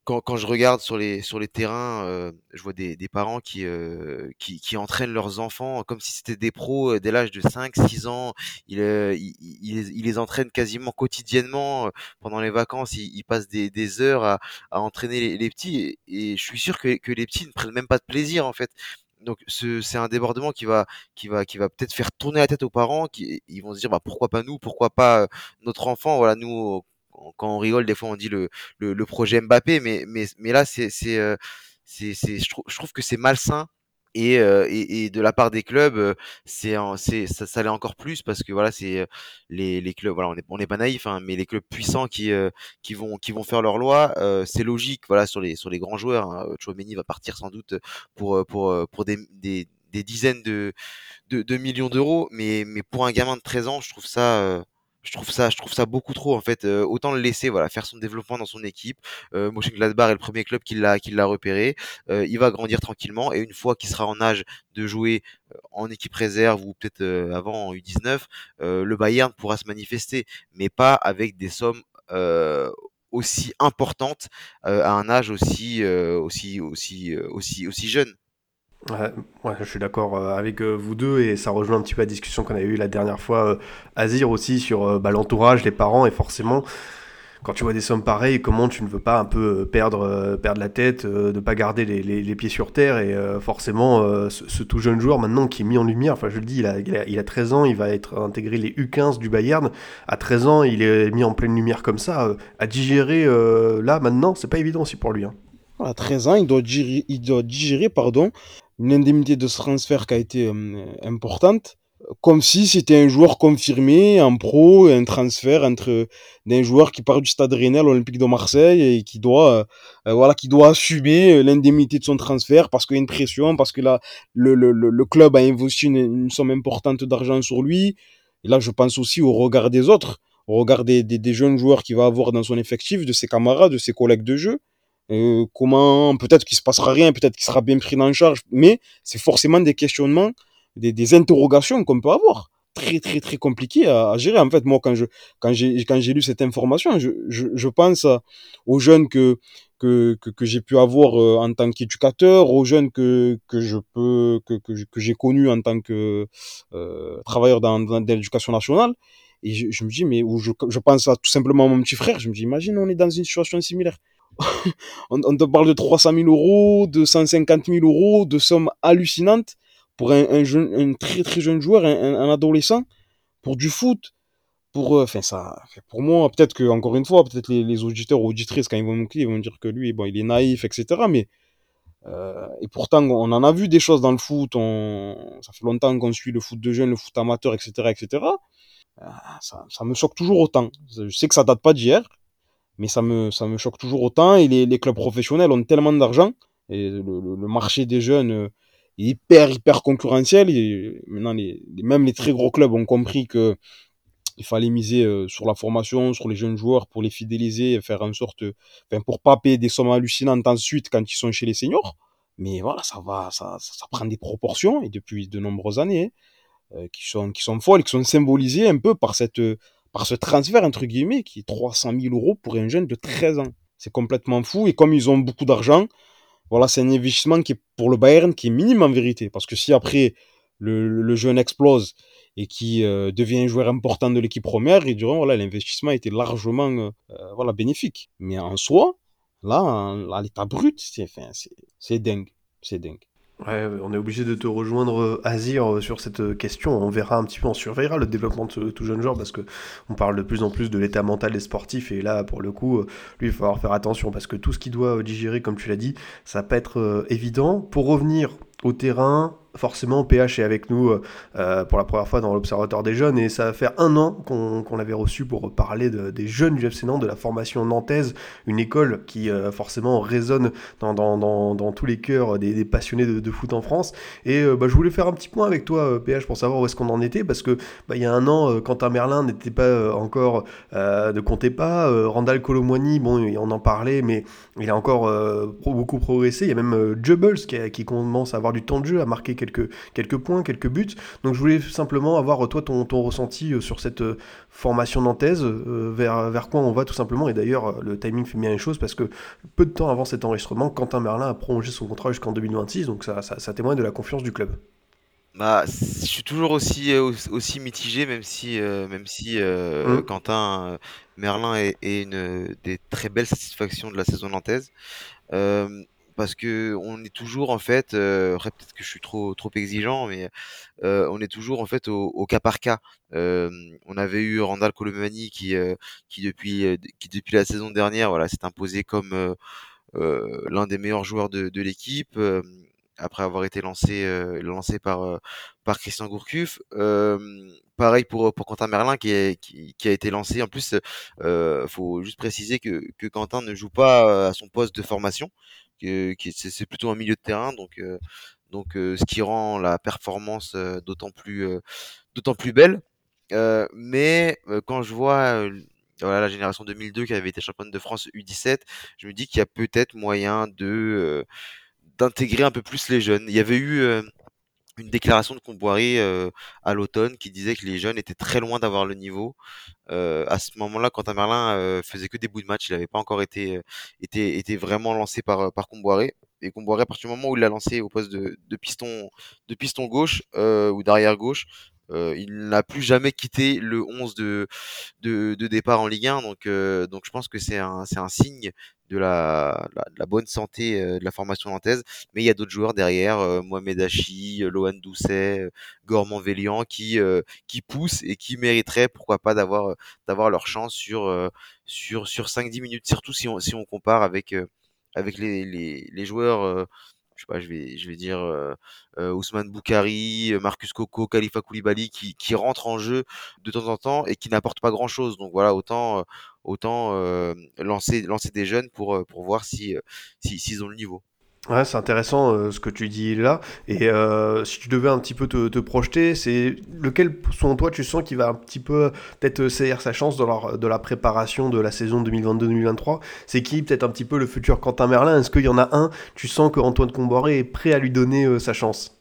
quand, quand je regarde sur les, sur les terrains, euh, je vois des, des parents qui, euh, qui, qui entraînent leurs enfants comme si c'était des pros euh, dès l'âge de 5, 6 ans. Ils, euh, ils, les entraînent quasiment quotidiennement. euh, Pendant les vacances, ils, passent des, des heures à, à entraîner les, les petits. Et, je suis sûr que, que les petits ne prennent même pas de plaisir, en fait. Donc ce, c'est un débordement qui va, qui va, qui va peut-être faire tourner la tête aux parents. Qui, ils vont se dire, bah, pourquoi pas nous, pourquoi pas euh, notre enfant? Voilà, nous, quand on rigole, des fois on dit le, le, projet Mbappé, mais, mais, mais là, c'est, c'est, euh, je, trouve, que c'est malsain. Et, euh, et, et de la part des clubs, euh, c'est, ça, ça l'est encore plus parce que voilà, c'est les, les clubs. Voilà, on n'est pas naïf, hein, mais les clubs puissants qui, qui vont, qui vont faire leur loi, c'est logique. Voilà, sur les, sur les grands joueurs, hein. Tchouaméni va partir sans doute pour, pour, pour des, des, dizaines de, de, millions d'euros, mais, mais pour un gamin de 13 ans, je trouve ça, je trouve ça, je trouve ça beaucoup trop en fait. Autant le laisser, voilà, faire son développement dans son équipe. Euh, Mönchengladbach est le premier club qui l'a, qui l'a repéré. Il va grandir tranquillement et une fois qu'il sera en âge de jouer en équipe réserve ou peut-être avant en U19, euh, le Bayern pourra se manifester, mais pas avec des sommes aussi importantes euh, à un âge aussi, aussi, aussi, aussi, aussi jeune. Ouais, ouais, je suis d'accord euh, avec euh, vous deux et ça rejoint un petit peu la discussion qu'on avait eue la dernière fois, euh, Azir aussi, sur bah, l'entourage, les parents et forcément, quand tu vois des sommes pareilles, comment tu ne veux pas un peu perdre, perdre la tête, de pas garder les, les- pieds sur terre et forcément, ce, tout jeune joueur maintenant qui est mis en lumière, enfin je le dis, il a, il a, il a 13 ans, il va être intégré les U15 du Bayern, à 13 ans, il est mis en pleine lumière comme ça, à digérer là maintenant, c'est pas évident aussi pour lui. hein. À 13 ans, il doit digérer, il doit digérer pardon, une indemnité de ce transfert qui a été euh, importante, comme si c'était un joueur confirmé en pro, un transfert entre d'un joueur qui part du Stade Rennais à l'Olympique de Marseille et qui doit, euh, euh, voilà, qui doit assumer euh, l'indemnité de son transfert parce qu'il y a une pression, parce que le, le, le, club a investi une, une somme importante d'argent sur lui. Et là, je pense aussi au regard des autres, au regard des, des, des jeunes joueurs qu'il va avoir dans son effectif, de ses camarades, de ses collègues de jeu. Euh, comment peut-être qu'il se passera rien, peut-être qu'il sera bien pris en charge, mais c'est forcément des questionnements, des, des interrogations qu'on peut avoir, très très très compliquées à, gérer. En fait, moi quand j'ai quand lu cette information, je, je, je pense aux jeunes que que, que, j'ai pu avoir euh, en tant qu'éducateur, aux jeunes que, que je que, que, que j'ai connus en tant que euh, travailleur dans, l'éducation nationale. Et je, me dis, mais où je, je pense tout simplement à mon petit frère, je me dis, imagine, on est dans une situation similaire (laughs) on, te parle de 300 000 euros, de 150 000 euros, de sommes hallucinantes pour un, un, jeune, un très très jeune joueur, un, adolescent, pour du foot. Pour, enfin, ça, pour moi, peut-être que, encore une fois, peut-être les, auditeurs ou auditrices, quand ils vont cliquer, ils vont dire que lui, il est naïf, etc. Mais, euh, et pourtant, on en a vu des choses dans le foot. On, ça fait longtemps qu'on suit le foot de jeunes, le foot amateur, etc., etc. Euh, ça, ça me choque toujours autant. Je sais que ça date pas d'hier, mais ça me, ça me choque toujours autant. Et les, les clubs professionnels ont tellement d'argent, et le, le, marché des jeunes est hyper, hyper concurrentiel. Et maintenant, les, même les très gros clubs ont compris que il fallait miser euh, sur la formation, sur les jeunes joueurs pour les fidéliser, faire en sorte, enfin, pour pas payer des sommes hallucinantes ensuite quand ils sont chez les seniors. Mais voilà, ça va, ça, ça, prend des proportions et depuis de nombreuses années, euh, qui sont, qui sont folles, qui sont symbolisées un peu par cette, par ce transfert, entre guillemets, qui est 300 000 euros pour un jeune de 13 ans. C'est complètement fou. Et comme ils ont beaucoup d'argent, voilà, c'est un investissement qui pour le Bayern qui est minime en vérité. Parce que si après le, jeune explose et qui euh, devient un joueur important de l'équipe première, ils diront voilà, l'investissement était largement euh, voilà, bénéfique. Mais en soi, là, à l'état brut, c'est dingue. C'est dingue. Ouais, on est obligé de te rejoindre, Azir, sur cette question. On verra un petit peu, on surveillera le développement de ce tout jeune joueur parce que on parle de plus en plus de l'état mental des sportifs et là, pour le coup, lui, il va falloir faire attention parce que tout ce qu'il doit digérer, comme tu l'as dit, ça va pas être évident. Pour revenir au terrain, forcément, PH est avec nous euh, pour la première fois dans l'Observatoire des jeunes et ça va faire un an qu'on l'avait reçu pour parler des jeunes du FC Nantes, de la formation nantaise, une école qui euh, forcément résonne dans, tous les cœurs des, passionnés de, foot en France. Et euh, bah, je voulais faire un petit point avec toi, PH, pour savoir où est-ce qu'on en était parce que bah, il y a un an, Quentin Merlin n'était pas encore, ne comptait pas. Randall Colomwani, bon, on en parlait, mais il a encore beaucoup progressé. Il y a même Jubbles qui commence à avoir du temps de jeu, à marquer quelques quelques, points, quelques buts. Donc je voulais simplement avoir toi ton, ton ressenti euh, sur cette euh, formation nantaise, euh, vers, vers quoi on va tout simplement. Et d'ailleurs, le timing fait bien les choses parce que peu de temps avant cet enregistrement, Quentin Merlin a prolongé son contrat jusqu'en 2026, donc ça, ça, témoigne de la confiance du club. Bah, je suis toujours aussi, aussi mitigé, même si, même si mmh. Quentin Merlin est, est, une des très belles satisfactions de la saison nantaise parce que on est toujours en fait, euh, peut-être que je suis trop trop exigeant, mais euh, on est toujours en fait au, cas par cas. Euh, on avait eu Randall Colomani qui qui depuis qui depuis la saison dernière, voilà, s'est imposé comme l'un des meilleurs joueurs de, l'équipe après avoir été lancé lancé par par Christian Gourcuff. pareil pour pour Quentin Merlin qui, qui a été lancé. En plus, euh, faut juste préciser que que Quentin ne joue pas à son poste de formation qui c'est plutôt un milieu de terrain, donc euh, donc euh, ce qui rend la performance euh, d'autant plus d'autant plus belle. mais quand je vois voilà, la génération 2002 qui avait été championne de France U17, je me dis qu'il y a peut-être moyen de d'intégrer un peu plus les jeunes. Il y avait eu une déclaration de Comboiré euh, à l'automne qui disait que les jeunes étaient très loin d'avoir le niveau. Euh, à ce moment-là, Quentin Merlin euh, faisait que des bouts de match, il n'avait pas encore été, été, été vraiment lancé par, par Comboiré. Et Comboiré, à partir du moment où il l'a lancé au poste de, de piston, de piston gauche ou d'arrière gauche, il n'a plus jamais quitté le 11 de, de, de départ en Ligue 1. Donc, donc je pense que c'est un, c'est un signe de la, bonne santé euh, de la formation nantaise. Mais il y a d'autres joueurs derrière, euh, Mohamed Hachi, euh, Lohan Doucet, Gormand Vélian, qui, qui poussent et qui mériteraient, pourquoi pas, d'avoir d'avoir leur chance sur, sur, sur 5-10 minutes, surtout si on, si on compare avec, avec les, les, les joueurs je sais pas, je vais, je vais dire Ousmane Boukari, Marcus Coco, Khalifa Koulibaly qui, qui rentrent en jeu de temps en temps et qui n'apportent pas grand chose. Donc voilà, autant, autant lancer, lancer des jeunes pour, pour voir si, si, s'ils ont le niveau. Ouais, c'est intéressant euh, ce que tu dis là. Et euh, si tu devais un petit peu te, te projeter, c'est lequel, selon toi, tu sens qu'il va un petit peu peut-être saisir sa chance dans leur, de la préparation de la saison 2022-2023 C'est qui peut-être un petit peu le futur Quentin Merlin? Est-ce qu'il y en a un? Tu sens qu'Antoine Comboré est prêt à lui donner euh, sa chance?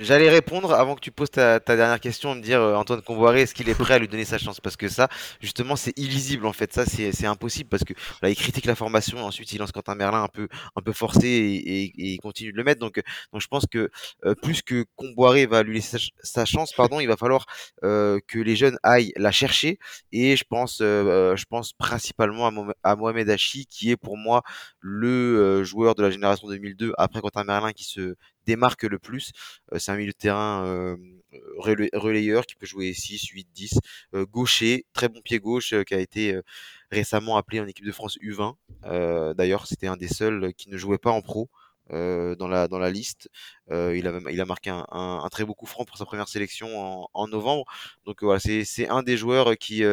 J'allais répondre avant que tu poses ta, dernière question, me dire euh, Antoine Comboiré, est-ce qu'il est prêt à lui donner sa chance? Parce que ça, justement, c'est illisible en fait. Ça, c'est impossible parce que là, il critique la formation, ensuite il lance Quentin Merlin un peu, forcé et, il continue de le mettre. Donc, je pense que euh, plus que Comboiré va lui laisser sa, chance, pardon, il va falloir euh, que les jeunes aillent la chercher. Et je pense, je pense principalement à, à Mohamed Hachi, qui est pour moi le joueur de la génération 2002 après Quentin Merlin qui se démarque le plus. Euh, c'est un milieu de terrain euh, relayeur qui peut jouer 6, 8, 10, gaucher, très bon pied gauche euh, qui a été récemment appelé en équipe de France U20. D'ailleurs, c'était un des seuls qui ne jouait pas en pro. dans la dans la liste. il a il a marqué un, très beau coup franc pour sa première sélection en, novembre. Donc voilà, c'est un des joueurs qui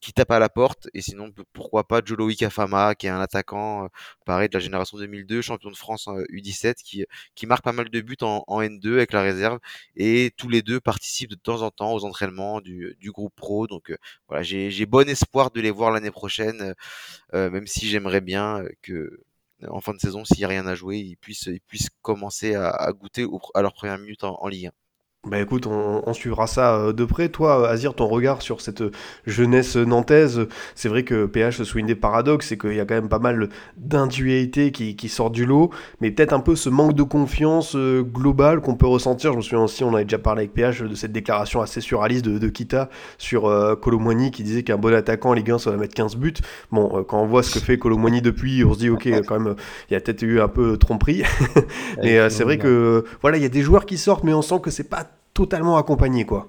qui tape à la porte. Et sinon, pourquoi pas Joloï Kafama, qui est un attaquant, euh, pareil, de la génération 2002, champion de France U17, qui, qui marque pas mal de buts en, N2 avec la réserve. Et tous les deux participent de temps en temps aux entraînements du, du groupe pro. Donc euh, voilà, j'ai bon espoir de les voir l'année prochaine, euh, même si j'aimerais bien que en fin de saison, s'il n'y a rien à jouer, ils puissent, ils puissent commencer à, à goûter à leur première minute en, en Ligue 1. Bah écoute, on, suivra ça euh, de près. Toi, Azir, ton regard sur cette jeunesse nantaise, c'est vrai que PH souligne des paradoxes, c'est qu'il y a quand même pas mal d'individualité qui, qui sort du lot, mais peut-être un peu ce manque de confiance euh, globale qu'on peut ressentir. Je me souviens aussi, on avait déjà parlé avec PH de cette déclaration assez surréaliste de, de Kita sur euh, qui disait qu'un bon attaquant en Ligue 1, ça va mettre 15 buts. Bon, euh, quand on voit ce que fait Colomwani depuis, on se dit, ok, (laughs) quand même, il y a peut-être eu un peu tromperie. (laughs) mais c'est vrai que, voilà, il y a des joueurs qui sortent, mais on sent que c'est pas totalement accompagné, quoi.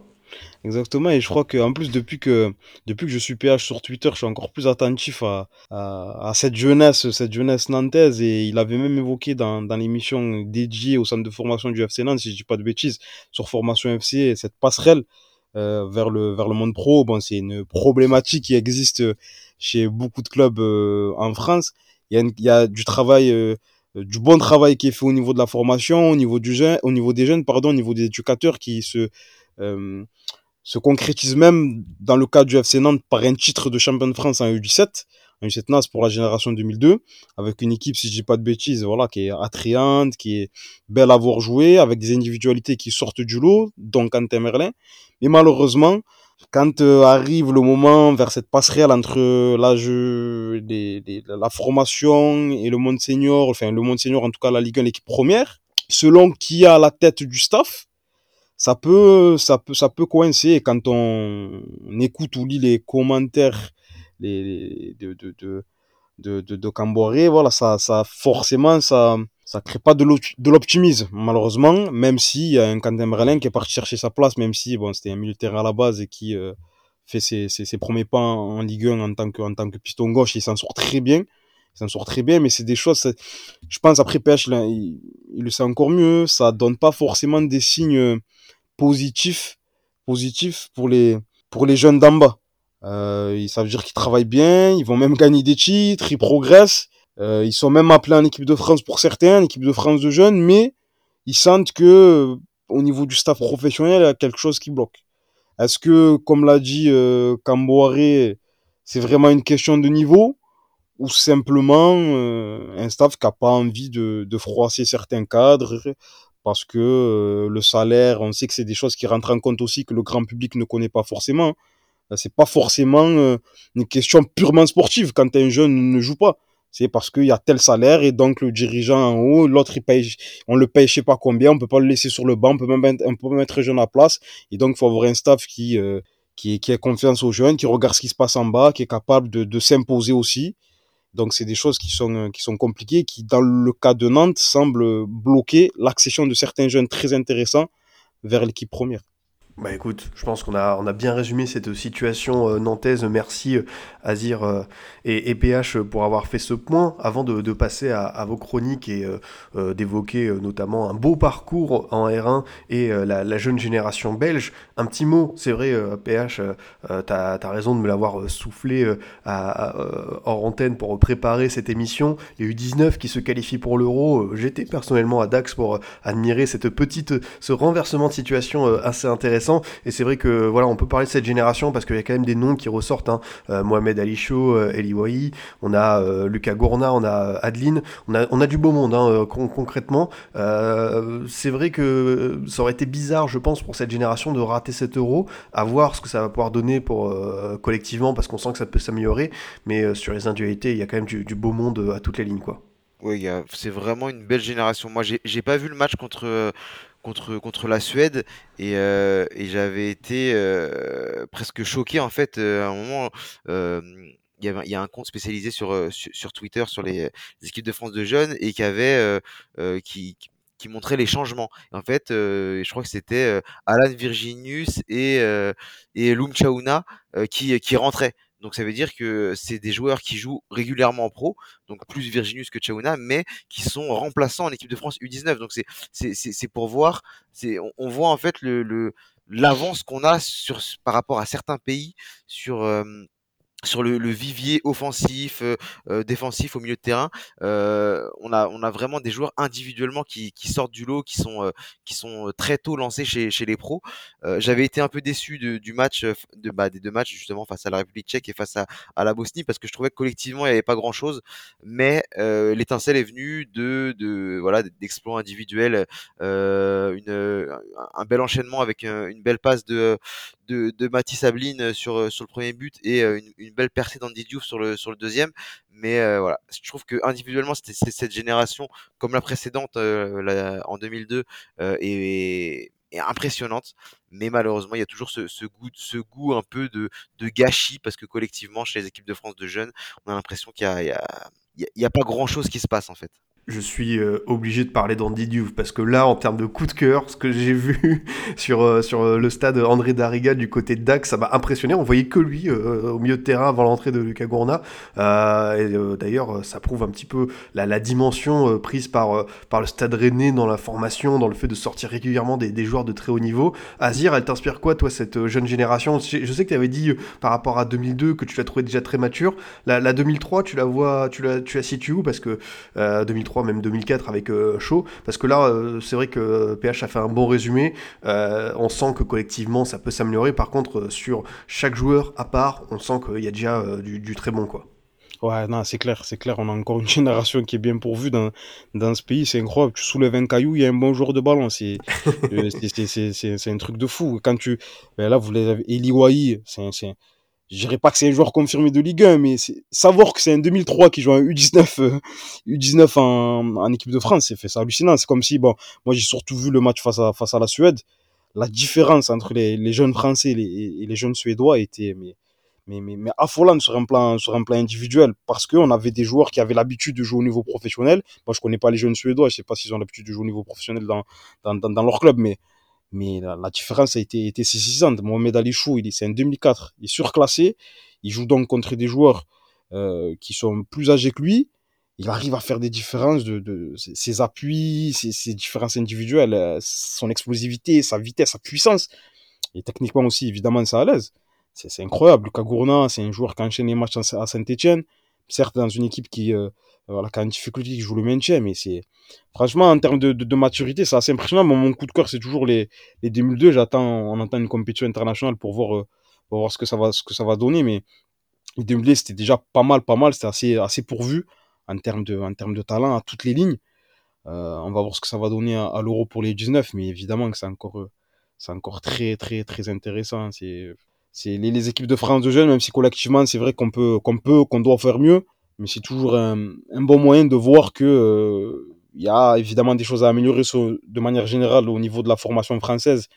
Exactement, et je crois que en plus depuis que depuis que je suis PH sur Twitter, je suis encore plus attentif à, à, cette jeunesse, cette jeunesse nantaise. Et il avait même évoqué dans, l'émission dédiée au centre de formation du FC Nantes, si je dis pas de bêtises, sur formation FC, cette passerelle euh, vers le vers le monde pro. Bon, c'est une problématique qui existe chez beaucoup de clubs euh, en France. Il y a, une- il y a du travail, euh, du bon travail qui est fait au niveau de la formation, au niveau du jeune, au niveau des jeunes, pardon, au niveau des éducateurs qui se euh, se concrétise même dans le cas du FC Nantes par un titre de champion de France en U17, en U17 NAS pour la génération 2002, avec une équipe, si je dis pas de bêtises, voilà, qui est attrayante, qui est belle à voir jouer, avec des individualités qui sortent du lot, dont Quentin Merlin. Mais malheureusement, quand euh, arrive le moment vers cette passerelle entre les- la formation et le monde senior, enfin le monde senior, en tout cas la Ligue 1, l'équipe première, selon qui a la tête du staff, ça peut, ça peut, ça peut coincer. Quand on, écoute ou lit les commentaires de, de, de, de voilà, ça, ça, forcément, ça, ça crée pas de l'op- de l'optimisme, malheureusement, même s'il y a un Quentin qui est parti chercher sa place, même si, bon, c'était un militaire à la base et qui, euh, fait ses, ses, premiers pas en, Ligue 1 en tant que, en tant que piston gauche, il s'en sort très bien. Il s'en sort très bien, mais c'est des choses, c'est- je pense, après PH, a- il, il le sait encore mieux, ça donne pas forcément des signes positifs, positifs pour les, pour les jeunes d'en bas. Euh, ça veut dire qu'ils travaillent bien, ils vont même gagner des titres, ils progressent. Euh, ils sont même appelés en équipe de France pour certains, en équipe de France de jeunes, mais ils sentent que euh, au niveau du staff professionnel, il y a quelque chose qui bloque. Est-ce que, comme l'a dit euh, c'est vraiment une question de niveau? Ou simplement un staff qui n'a pas envie de, froisser certains cadres? Parce que le salaire, on sait que c'est des choses qui rentrent en compte aussi que le grand public ne connaît pas forcément. C'est pas forcément euh, une question purement sportive quand un jeune ne joue pas. C'est parce qu'il y a tel salaire et donc le dirigeant en haut, l'autre il paye, on le paye je sais pas combien, on peut pas le laisser sur le banc, on peut même mettre- on mettre un jeune à place et donc il faut avoir un staff qui euh, qui a confiance aux jeunes, qui regarde ce qui se passe en bas, qui est capable de, de s'imposer aussi. Donc c'est des choses qui sont euh, qui sont compliquées, qui dans le cas de Nantes semblent bloquer l'accession de certains jeunes très intéressants vers l'équipe première. Bah écoute, je pense qu'on a, on a bien résumé cette situation euh, nantaise. Merci euh, Azir euh, et, PH pour avoir fait ce point. Avant de, passer à, vos chroniques et d'évoquer notamment un beau parcours en R1 et la, jeune génération belge, un petit mot, c'est vrai PH, t'as as raison de me l'avoir soufflé à, hors antenne pour préparer cette émission. Les U19 qui se qualifient pour l'Euro, j'étais personnellement à Dax pour admirer cette petite, ce renversement de situation assez intéressant. Et c'est vrai que voilà, on peut parler de cette génération parce qu'il y a quand même des noms qui ressortent. Hein. Euh, Mohamed Ali Chaud, euh, Eli Wahi, on a euh, Lucas Gourna, on a Adeline, on a, du beau monde hein, euh, con concrètement. Euh, c'est vrai que ça aurait été bizarre, je pense, pour cette génération de rater cet euro, à voir ce que ça va pouvoir donner pour euh, collectivement parce qu'on sent que ça peut s'améliorer. Mais euh, sur les individualités, il y a quand même du, du beau monde euh, à toutes les lignes, quoi. Oui, c'est vraiment une belle génération. Moi, j'ai pas vu le match contre, euh, contre, contre la Suède et, euh, j'avais été euh, presque choqué en fait. euh, à un moment, il y avait, il y a un compte spécialisé sur, sur, Twitter sur les, équipes de France de jeunes et qui avait qui, qui montrait les changements. En fait, je crois que c'était Alan Virginius et, euh, et euh, qui, qui rentraient. Donc ça veut dire que c'est des joueurs qui jouent régulièrement en pro, donc plus Virginius que Chaouna, mais qui sont remplaçants en équipe de France U19. Donc c'est c'est pour voir, c'est on, voit en fait le le l'avance qu'on a sur par rapport à certains pays sur euh, sur le, vivier offensif, euh, euh, défensif au milieu de terrain, euh, on a on a vraiment des joueurs individuellement qui, qui sortent du lot, qui sont euh, qui sont très tôt lancés chez, chez les pros. Euh, J'avais été un peu déçu de, du match euh, de bah, des deux matchs justement face à la République Tchèque et face à, à la Bosnie parce que je trouvais que collectivement il n'y avait pas grand chose, mais euh, l'étincelle est venue de de voilà d'exploits individuels, euh, une un bel enchaînement avec un- une belle passe de de, de Mathis Abeline sur, sur le premier but et euh, une, une belle percée d'Andy Diouf sur le, sur le deuxième. Mais euh, voilà, je trouve que individuellement, cette génération, comme la précédente euh, en 2002, euh, est, est impressionnante. Mais malheureusement, il y a toujours ce, goût, ce goût un peu de, gâchis parce que collectivement, chez les équipes de France de jeunes, on a l'impression qu'il y a, il y a, il y a- il y a pas grand chose qui se passe en fait. Je suis euh, obligé de parler d'Andy Diouf parce que là, en termes de coup de cœur, ce que j'ai vu (laughs) sur, euh, sur euh, le stade André Dariga du côté de Dax, ça m'a impressionné. On voyait que lui au milieu de terrain avant l'entrée de Lucas Gourna. et d'ailleurs, ça prouve un petit peu la, la dimension prise par, par le stade rennais dans la formation, dans le fait de sortir régulièrement des, des joueurs de très haut niveau. Azir, elle t'inspire quoi, toi, cette jeune génération? Je, sais que tu avais dit par rapport à 2002 que tu l'as trouvé déjà très mature. La, la 2003, tu la vois, tu la, tu la situes où? Parce que 2003, même 2004 avec euh, Shaw, parce que là, euh, c'est vrai que PH a fait un bon résumé. Euh, on sent que collectivement, ça peut s'améliorer. Par contre, sur chaque joueur à part, on sent qu'il y a déjà du, très bon, quoi. Ouais, non, c'est clair, c'est clair. On a encore une (laughs) génération qui est bien pourvue dans, dans ce pays. C'est incroyable. Tu soulèves un caillou, il y a un bon joueur de ballon. C'est (laughs) un truc de fou. Quand tu. Ben là, vous l'avez. Eli Wahi, c'est je dirais pas que c'est un joueur confirmé de Ligue 1, mais savoir que c'est un 2003 qui joue un U19, U19 euh, en, en, équipe de France, c'est hallucinant. C'est comme si, bon, moi j'ai surtout vu le match face à, face à la Suède. La différence entre les, jeunes Français et les, jeunes Suédois était mais, mais, mais, mais affolante sur un plan, sur un plan individuel parce qu'on avait des joueurs qui avaient l'habitude de jouer au niveau professionnel. Moi, je connais pas les jeunes Suédois, je sais pas s'ils ont l'habitude de jouer au niveau professionnel dans, dans, dans leur club, mais mais la, différence a été, saisissante. Mohamed Ali Chou, il est, c'est un 2004. Il est surclassé. Il joue donc contre des joueurs euh, qui sont plus âgés que lui. Il arrive à faire des différences de, ses appuis, ses, ses, différences individuelles, euh, son explosivité, sa vitesse, sa puissance. Et techniquement aussi, évidemment, ça à l'aise. C'est, c'est incroyable. Lucas Gourna, c'est un joueur qui enchaîne les matchs à Saint-Etienne. Certes, dans une équipe qui, euh, voilà, une difficulté, qui joue le maintien, mais c'est, franchement, en termes de, maturité, c'est assez impressionnant. Mon, mon coup de cœur, c'est toujours les, les 2002. J'attends, on entend une compétition internationale pour voir, euh, pour voir ce que ça va, ce que ça va donner, mais les 2002, c'était déjà pas mal, pas mal. C'était assez, assez pourvu en termes de, en termes de talent à toutes les lignes. Euh, on va voir ce que ça va donner à, l'Euro pour les 19, mais évidemment que c'est encore, euh, encore très, très, très intéressant. C'est, c'est les, les, équipes de France de jeunes, même si collectivement, c'est vrai qu'on peut, qu'on peut, qu'on doit faire mieux mais c'est toujours un, bon moyen de voir que euh, il y a évidemment des choses à améliorer de manière générale au niveau de la formation française,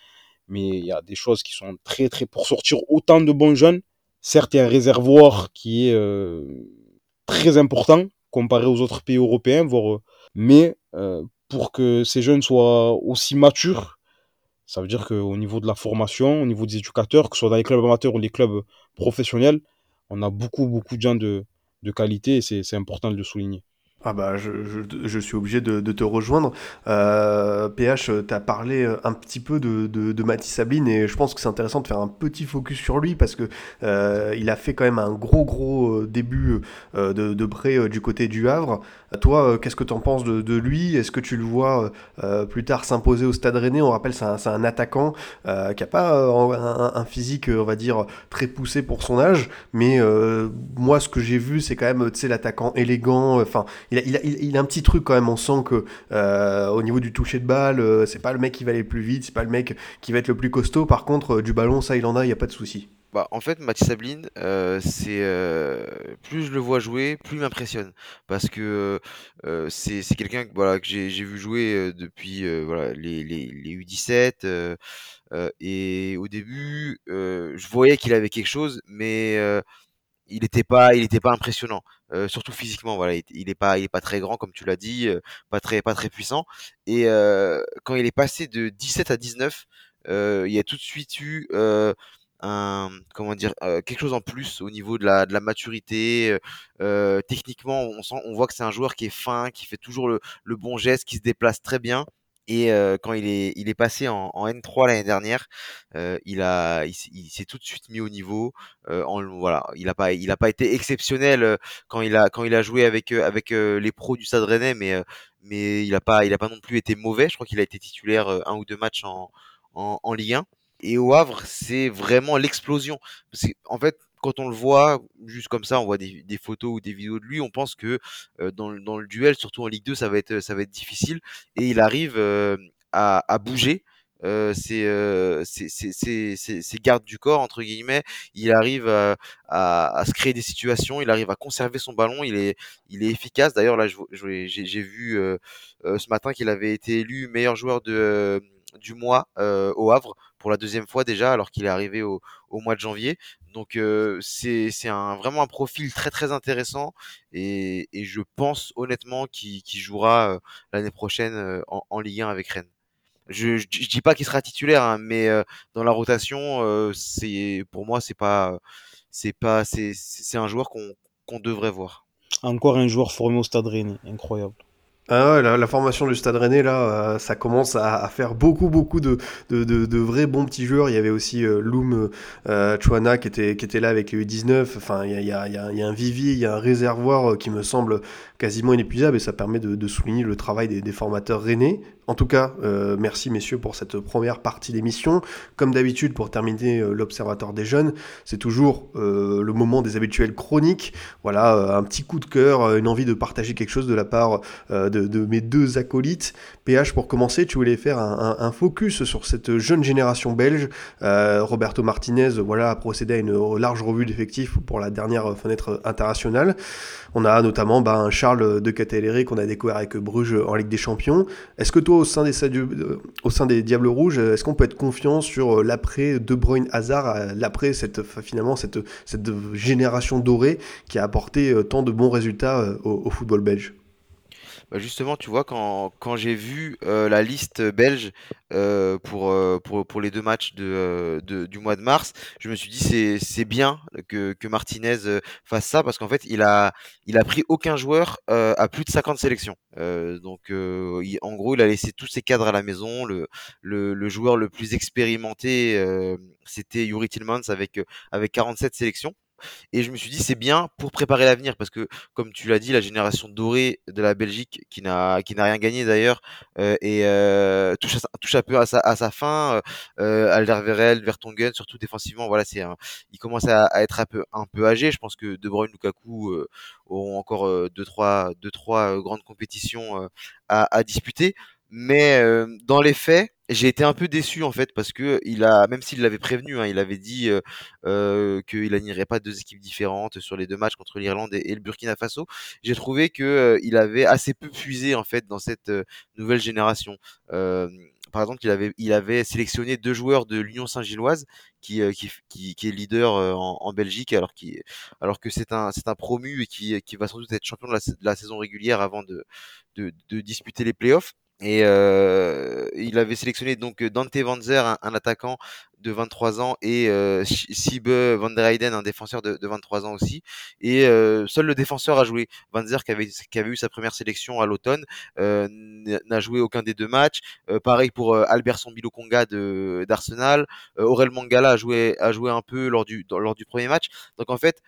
mais il y a des choses qui sont très très pour sortir autant de bons jeunes. Certes, il y a un réservoir qui est euh, très important comparé aux autres pays européens, voire, euh, mais pour que ces jeunes soient aussi matures, ça veut dire qu'au niveau de la formation, au niveau des éducateurs, que ce soit dans les clubs amateurs ou les clubs professionnels, on a beaucoup beaucoup de gens de, de qualité et c'est important de le souligner. Ah bah je, je, suis obligé de, te rejoindre. Euh, PH, tu as parlé un petit peu de, de, Mathis Sabine et je pense que c'est intéressant de faire un petit focus sur lui parce que euh, il a fait quand même un gros gros euh, début de, de près du côté du Havre. Toi, qu'est-ce que tu en penses de, lui? Est-ce que tu le vois plus tard s'imposer au Stade Rennais? On rappelle, c'est un, un, attaquant qui a pas un, un, physique, on va dire, très poussé pour son âge, mais moi ce que j'ai vu, c'est quand même, l'attaquant élégant. Enfin, il a, un petit truc quand même. On sent que euh, au niveau du toucher de balle, euh, c'est pas le mec qui va aller plus vite, c'est pas le mec qui va être le plus costaud. Par contre, euh, du ballon, ça, il en a, il y a pas de souci. Bah, en fait, Mathis Sabline, euh, c'est plus je le vois jouer, plus il m'impressionne. Parce que c'est quelqu'un voilà, que j'ai vu jouer depuis les, les U17. et au début, je voyais qu'il avait quelque chose, mais il n'était pas, il était pas impressionnant, euh, surtout physiquement. Voilà, il, n'est pas, il est pas très grand comme tu l'as dit, euh, pas très, pas très puissant. Et euh, quand il est passé de 17 à 19, il y a tout de suite eu un, comment dire, quelque chose en plus au niveau de la, de la maturité. techniquement, on sent, on voit que c'est un joueur qui est fin, qui fait toujours le, le bon geste, qui se déplace très bien. Et euh, quand il est, il est passé en, en N3 l'année dernière, euh, il a, il, s'est tout de suite mis au niveau. Euh, en, voilà, il a pas, il a pas été exceptionnel quand il a, quand il a joué avec, avec les pros du Stade Rennais, mais, mais il a pas, il a pas non plus été mauvais. Je crois qu'il a été titulaire un ou deux matchs en, en, en Ligue 1. Et au Havre, c'est vraiment l'explosion. En fait, quand on le voit, juste comme ça, on voit des, photos ou des vidéos de lui, on pense que euh, dans, le duel, surtout en Ligue 2, ça va être, difficile. Et il arrive euh, à, bouger. Euh, euh, gardes du corps entre guillemets il arrive à, se créer des situations il arrive à conserver son ballon il est il est efficace d'ailleurs là j'ai vu ce matin qu'il avait été élu meilleur joueur de du mois au Havre pour la deuxième fois déjà, alors qu'il est arrivé au, au mois de janvier. Donc c'est un, vraiment un profil très très intéressant et, et je pense honnêtement qu'il jouera l'année prochaine en, en, Ligue 1 avec Rennes. Je, je, dis pas qu'il sera titulaire, hein, mais dans la rotation, c'est pour moi c'est pas c'est pas c'est un joueur qu'on qu'on devrait voir. Encore un joueur formé au Stade Rennais, incroyable. Ah la, formation du Stade Rennais, là, euh, ça commence à, faire beaucoup, beaucoup de, vrais bons petits joueurs. Il y avait aussi euh, Loum euh, Chouana qui était, là avec les U19. Enfin, il y a, y, a, un vivier, il y a un réservoir qui me semble quasiment inépuisable et ça permet de, de souligner le travail des, des formateurs rennais. En tout cas, euh, merci messieurs pour cette première partie d'émission. Comme d'habitude, pour terminer euh, l'Observateur des jeunes, c'est toujours euh, le moment des habituels chroniques. Voilà, un petit coup de cœur, une envie de partager quelque chose de la part de, mes deux acolytes. Pour commencer, tu voulais faire un, focus sur cette jeune génération belge. Roberto Martinez voilà, a procédé à une large revue d'effectifs pour la dernière fenêtre internationale. On a notamment un Charles de Catelléré qu'on a découvert avec Bruges en Ligue des Champions. Est-ce que toi, au sein des, euh, au sein des Diables Rouges, est-ce qu'on peut être confiant sur euh, l'après De Bruyne Hazard, euh, l'après cette finalement cette, cette génération dorée qui a apporté tant de bons résultats au football belge? Bah justement, tu vois, quand, j'ai vu euh, la liste belge euh, pour, euh, pour, les deux matchs du mois de mars, je me suis dit c'est c'est bien que, Martinez fasse ça parce qu'en fait il a il a pris aucun joueur à plus de 50 sélections. donc il, en gros il a laissé tous ses cadres à la maison. Le joueur le plus expérimenté c'était Yuri Tillmans avec avec 47 sélections. Et je me suis dit, c'est bien pour préparer l'avenir, parce que, comme tu l'as dit, la génération dorée de la Belgique, qui n'a rien gagné d'ailleurs, euh, et euh, touche, touche un peu à sa, à sa fin. Euh, Alderweireld, Vertonghen, surtout défensivement, voilà, c'est il commence à, être un peu un peu âgé. Je pense que De Bruyne, Lukaku euh, auront encore euh, deux trois deux trois euh, grandes compétitions à, à disputer. Mais dans les faits, j'ai été un peu déçu en fait parce que il a, même s'il l'avait prévenu, hein, il avait dit euh, euh, qu'il n'anirait pas deux équipes différentes sur les deux matchs contre l'Irlande et, le Burkina Faso. J'ai trouvé que euh, il avait assez peu puisé en fait dans cette euh, nouvelle génération. Par exemple, il avait, il avait sélectionné deux joueurs de l'Union Saint-Gilloise qui, qui, qui, est leader en, Belgique, alors, alors que c'est un, c'est un promu et qui, qui va sans doute être champion de la, de la saison régulière avant de, de, de disputer les playoffs. Et euh, il avait sélectionné donc Dante Vanzer, un, un attaquant de 23 ans, et euh, Sibe van der Heyden, un défenseur de, de 23 ans aussi. Et euh, seul le défenseur a joué. Vanzer, qui avait, qui avait eu sa première sélection à l'automne, euh, n'a joué aucun des deux matchs. Euh, pareil pour euh, Alberson Bilokonga d'Arsenal. Aurel Mangala a joué, a joué un peu lors du, lors du premier match. Donc en fait,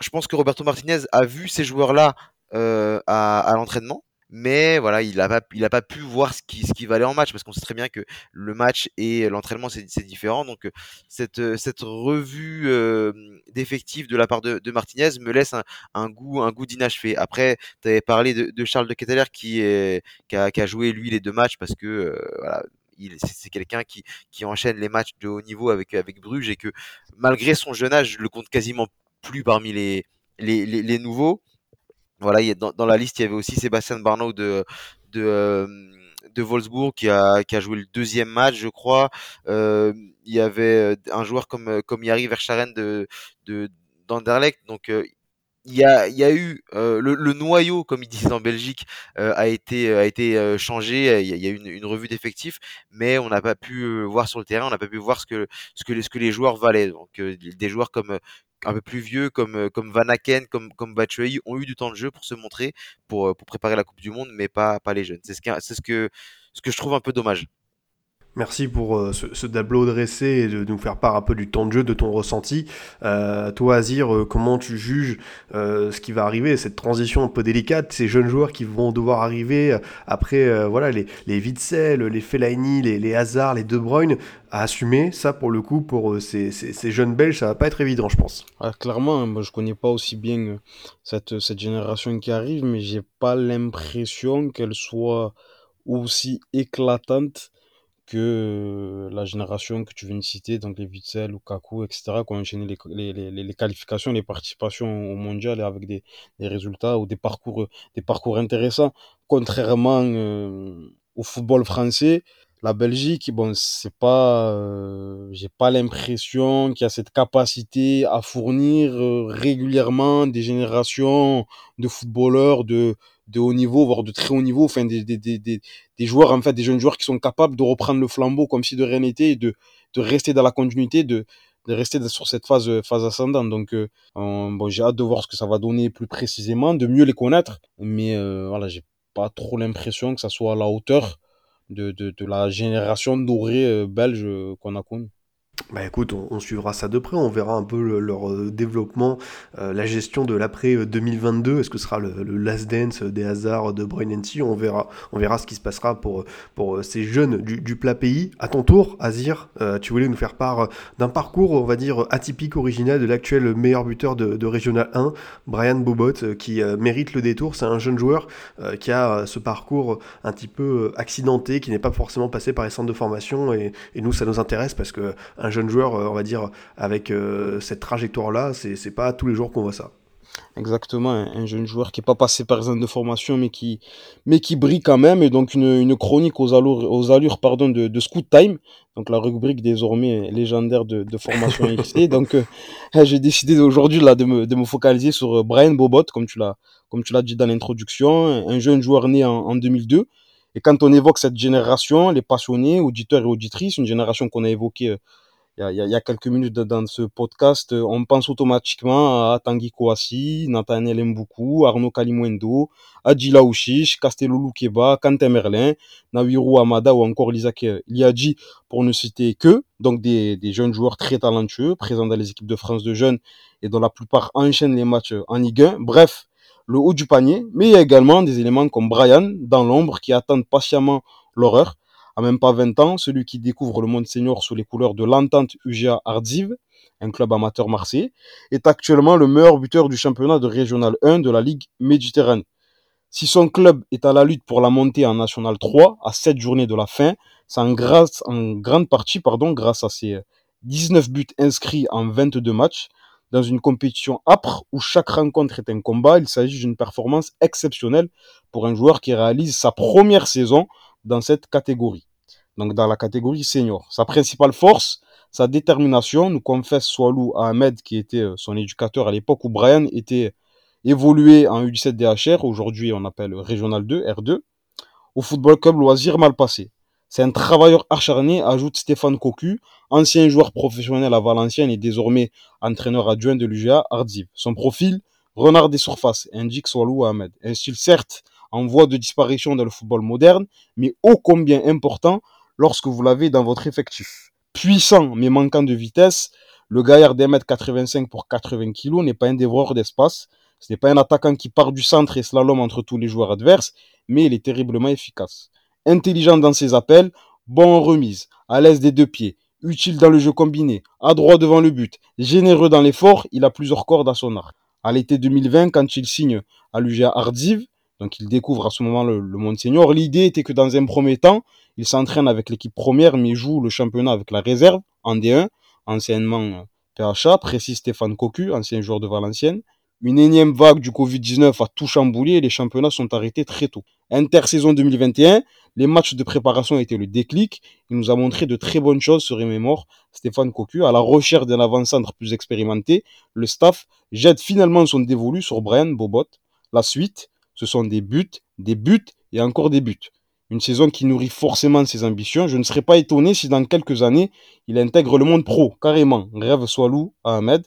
je pense que Roberto Martinez a vu ces joueurs-là à, à l'entraînement mais voilà, il a pas, il a pas pu voir ce qui, ce qui valait en match parce qu'on sait très bien que le match et l'entraînement c'est, différent. Donc cette, cette revue euh, d'effectifs de la part de, Martinez me laisse un, goût, un goût d'inachevé. Après, tu avais parlé de, Charles de Ketteler qui, qui, a, joué lui les deux matchs parce que euh, voilà, il, c'est quelqu'un qui, qui enchaîne les matchs de haut niveau avec, avec Bruges et que malgré son jeune âge, je le compte quasiment plus parmi les, les, les nouveaux. Voilà, il y a, dans, la liste, il y avait aussi Sébastien Barnaud de, euh, de Wolfsburg qui a, qui a joué le deuxième match, je crois. Euh, il y avait un joueur comme, comme Yari Verscharen de, de, d'Anderlecht. Donc, euh, il y a, y a eu euh, le, noyau, comme ils disent en Belgique, euh, a été a été changé. Il y a, eu une, une revue d'effectifs, mais on n'a pas pu voir sur le terrain, on n'a pas pu voir ce que ce que les, ce que les joueurs valaient. Donc des joueurs comme un peu plus vieux comme comme Van Aken, comme comme Batshuayi ont eu du temps de jeu pour se montrer, pour pour préparer la Coupe du Monde, mais pas pas les jeunes. C'est ce c'est ce que ce que je trouve un peu dommage. Merci pour euh, ce, tableau dressé et de nous faire part un peu du temps de jeu, de ton ressenti. Euh, toi, Azir, euh, comment tu juges ce qui va arriver, cette transition un peu délicate, ces jeunes joueurs qui vont devoir arriver après voilà, les, les les Fellaini, les, les Hazard, les De Bruyne, à assumer ça pour le coup, pour ces, ces, ces, jeunes Belges, ça va pas être évident, je pense. Ah, clairement, moi, je connais pas aussi bien cette, cette génération qui arrive, mais j'ai pas l'impression qu'elle soit aussi éclatante que la génération que tu viens de citer, donc les Witzel, Lukaku, etc., qui ont enchaîné les, les, les, les, qualifications, les participations au mondial avec des, des, résultats ou des parcours, des parcours intéressants, contrairement au football français. la Belgique, bon, c'est pas, j'ai pas l'impression qu'il y a cette capacité à fournir régulièrement des générations de footballeurs de, de haut niveau, voire de très haut niveau, enfin des, des, des, des, joueurs, en fait, des jeunes joueurs qui sont capables de reprendre le flambeau comme si de rien n'était et de, de rester dans la continuité, de, de rester sur cette phase, phase ascendante. Donc, euh, bon, j'ai hâte de voir ce que ça va donner plus précisément, de mieux les connaître, mais euh, voilà, j'ai pas trop l'impression que ça soit à la hauteur de, de, de la génération dorée euh, belge euh, qu'on a connue. Bah écoute, on, suivra ça de près, on verra un peu le, leur euh, développement, euh, la gestion de l'après 2022. Est-ce que ce sera le, last dance des hasards de Brian NC On verra, on verra ce qui se passera pour, pour ces jeunes du, du plat pays. À ton tour, Azir, euh, tu voulais nous faire part d'un parcours, on va dire, atypique, original de l'actuel meilleur buteur de, de Régional 1, Brian Bobot, qui mérite le détour. C'est un jeune joueur qui a ce parcours un petit peu accidenté, qui n'est pas forcément passé par les centres de formation. Et, et nous, ça nous intéresse parce que un jeune joueur, on va dire, avec euh, cette trajectoire-là, c'est pas tous les jours qu'on voit ça. Exactement, un, jeune joueur qui n'est pas passé par exemple de formation, mais qui, mais qui brille quand même. Et donc une, une chronique aux allures, aux allures pardon, de, de Scoot Time, donc la rubrique désormais légendaire de, de formation (laughs) XC. donc euh, j'ai décidé aujourd'hui là de me, de me focaliser sur euh, Brian Bobot, comme tu l'as, comme tu l'as dit dans l'introduction, un jeune joueur né en, en 2002. Et quand on évoque cette génération, les passionnés, auditeurs et auditrices, une génération qu'on a évoquée il y, a, quelques minutes dans ce podcast, on pense automatiquement à Tanguy Kouassi, Nathaniel Mboukou, Arnaud Kalimwendo, Adjila Ouchiche, Castello Loukeba, Quentin Merlin, Nawiru Amada ou encore Isaac Liadji, pour ne citer que, donc des, des jeunes joueurs très talentueux, présents dans les équipes de France de jeunes et dont la plupart enchaînent les matchs en Ligue 1. Bref, le haut du panier, mais il y a également des éléments comme Brian, dans l'ombre, qui attendent patiemment l'horreur à même pas 20 ans, celui qui découvre le monde senior sous les couleurs de l'entente UGA Ardziv, un club amateur marseillais, est actuellement le meilleur buteur du championnat de Régional 1 de la Ligue Méditerranée. Si son club est à la lutte pour la montée en National 3 à 7 journées de la fin, c'est en, grande partie grâce à ses 19 buts inscrits en 22 matchs dans une compétition âpre où chaque rencontre est un combat. Il s'agit d'une performance exceptionnelle pour un joueur qui réalise sa première saison dans cette catégorie donc dans la catégorie senior. Sa principale force, sa détermination, nous confesse Swalou Ahmed, qui était euh, son éducateur à l'époque où Brian était évolué en U17 DHR, aujourd'hui on appelle Régional 2, R2, au Football Club Loisir mal passé. C'est un travailleur acharné, ajoute Stéphane Cocu, ancien joueur professionnel à Valenciennes et désormais entraîneur adjoint de l'UGA Ardziv. Son profil, renard des surfaces, indique Swalou Ahmed. Un style certes en voie de disparition dans le football moderne, mais ô combien important lorsque vous l'avez dans votre effectif. Puissant mais manquant de vitesse, le gaillard d'un mètre 85 pour 80 kg n'est pas un dévoreur d'espace. Ce n'est pas un attaquant qui part du centre et slalom entre tous les joueurs adverses, mais il est terriblement efficace. Intelligent dans ses appels, bon en remise, à l'aise des deux pieds, utile dans le jeu combiné, adroit devant le but, généreux dans l'effort, il a plusieurs cordes à son arc. À l'été 2020, quand il signe à l'UGA Ardziv, donc il découvre à ce moment le, monde senior, l'idée était que dans un premier temps, il s'entraîne avec l'équipe première, mais joue le championnat avec la réserve en D1, anciennement PHA, précise Stéphane Cocu, ancien joueur de Valenciennes. Une énième vague du Covid-19 a tout chamboulé et les championnats sont arrêtés très tôt. Intersaison 2021, les matchs de préparation étaient le déclic. Il nous a montré de très bonnes choses, se remémore Stéphane Cocu. À la recherche d'un avant-centre plus expérimenté, le staff jette finalement son dévolu sur Brian Bobot. La suite, ce sont des buts, des buts et encore des buts une saison qui nourrit forcément ses ambitions. Je ne serais pas étonné si dans quelques années, il intègre le monde pro, carrément. Rêve Swalou à Ahmed.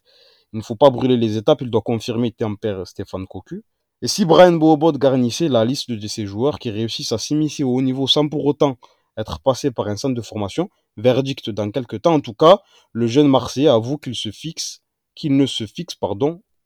Il ne faut pas brûler les étapes, il doit confirmer tempère Stéphane Cocu. Et si Brian Boobot garnissait la liste de ses joueurs qui réussissent à s'immiscer au haut niveau sans pour autant être passés par un centre de formation, verdict dans quelques temps en tout cas, le jeune Marseillais avoue qu'il se fixe, qu'il ne se fixe,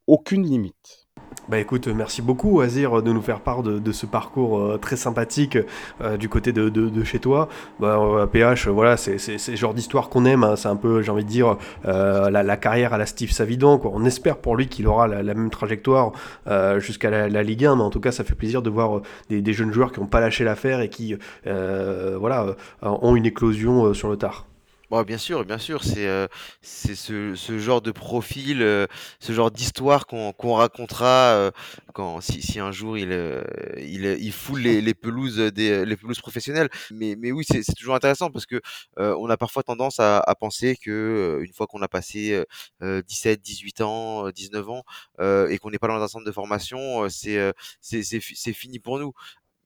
aucune limite. Bah écoute, merci beaucoup Azir de nous faire part de, ce parcours euh, très sympathique euh, du côté de, de, chez toi. Bah, PH, voilà, c'est le genre d'histoire qu'on aime, hein. c'est un peu, j'ai envie de dire, euh, la, la, carrière à la Steve Savidan. On espère pour lui qu'il aura la, même trajectoire euh, jusqu'à la, la, Ligue 1, mais en tout cas, ça fait plaisir de voir des, des jeunes joueurs qui n'ont pas lâché l'affaire et qui voilà, ont une éclosion sur le tard. Bah, bien sûr, bien sûr, c'est euh, c'est ce, ce genre de profil, euh, ce genre d'histoire qu'on qu'on racontera euh, quand si, si un jour il euh, il, il foule les, les pelouses des les pelouses professionnelles. Mais mais oui, c'est toujours intéressant parce que euh, on a parfois tendance à, à penser que euh, une fois qu'on a passé euh, 17, 18 ans, euh, 19 ans euh, et qu'on n'est pas dans un centre de formation, euh, c'est euh, c'est c'est fini pour nous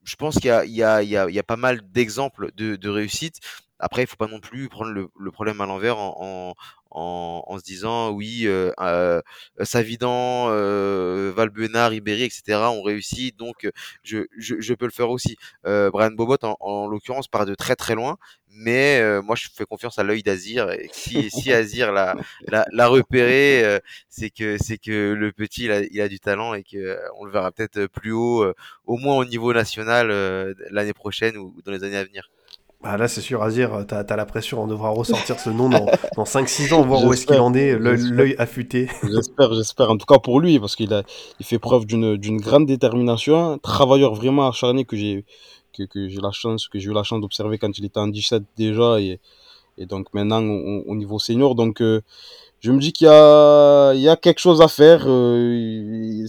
je pense qu'il y a, pas mal d'exemples de, réussite. Après, il faut pas non plus prendre le, problème à l'envers en, en, en, en se disant oui, euh, euh, Savidan, euh, Valbuena, Ribéry, etc. ont réussi, donc je, je, je peux le faire aussi. Euh, Brian Bobot, en, en l'occurrence, part de très très loin, mais euh, moi je fais confiance à l'œil d'Azir. Et si, si (laughs) Azir l'a, l'a, l'a repéré, euh, c'est que c'est que le petit il a, il a du talent et que euh, on le verra peut-être plus haut, euh, au moins au niveau national euh, l'année prochaine ou dans les années à venir. Bah là, c'est sûr, Azir, t'as as la pression, on devra ressortir ce nom dans, (laughs) dans 5-6 ans, voir où est-ce qu'il en est, l'œil affûté. (laughs) J'espère, j'espère. En tout cas pour lui, parce qu'il a, il fait preuve d'une, d'une grande détermination, travailleur vraiment acharné que j'ai, que, que j'ai la chance, que j'ai eu la chance d'observer quand il était en 17 déjà et, et donc maintenant au, au niveau senior. Donc euh, je me dis qu'il y a, il y a quelque chose à faire. euh,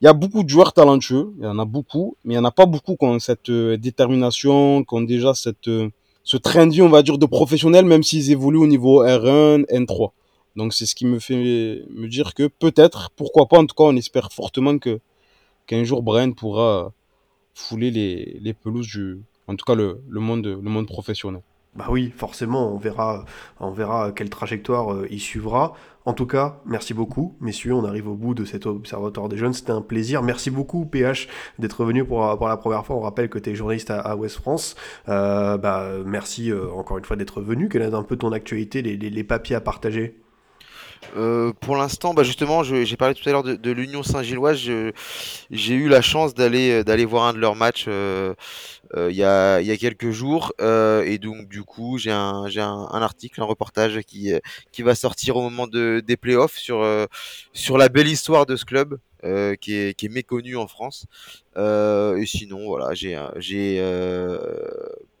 il y a beaucoup de joueurs talentueux, il y en a beaucoup, mais il y en a pas beaucoup qui ont cette euh, détermination, qui ont déjà cette, euh, ce train de vie, on va dire, de professionnels, même s'ils évoluent au niveau R1, N3. Donc c'est ce qui me fait me dire que peut-être, pourquoi pas, en tout cas on espère fortement que qu'un jour Brian pourra fouler les, les pelouses du, en tout cas le, le monde, le monde professionnel. Bah oui, forcément, on verra, on verra quelle trajectoire euh, il suivra. En tout cas, merci beaucoup, messieurs. On arrive au bout de cet observatoire des jeunes. C'était un plaisir. Merci beaucoup, PH, d'être venu pour, pour la première fois. On rappelle que tu es journaliste à, Ouest France. Euh, bah, merci euh, encore une fois d'être venu. Quelle est un peu ton actualité, les, papiers à partager? Euh, pour l'instant, bah justement, j'ai parlé tout à l'heure de, l'Union Saint-Gilloise. J'ai eu la chance d'aller voir un de leurs matchs euh, euh, il y a, il y a quelques jours. euh, et donc, du coup, j'ai un, j'ai un, un article, un reportage qui, euh, qui va sortir au moment de, des playoffs sur, euh, sur la belle histoire de ce club euh, qui, est, qui est méconnu en France. Euh, et sinon, voilà, j'ai j'ai euh,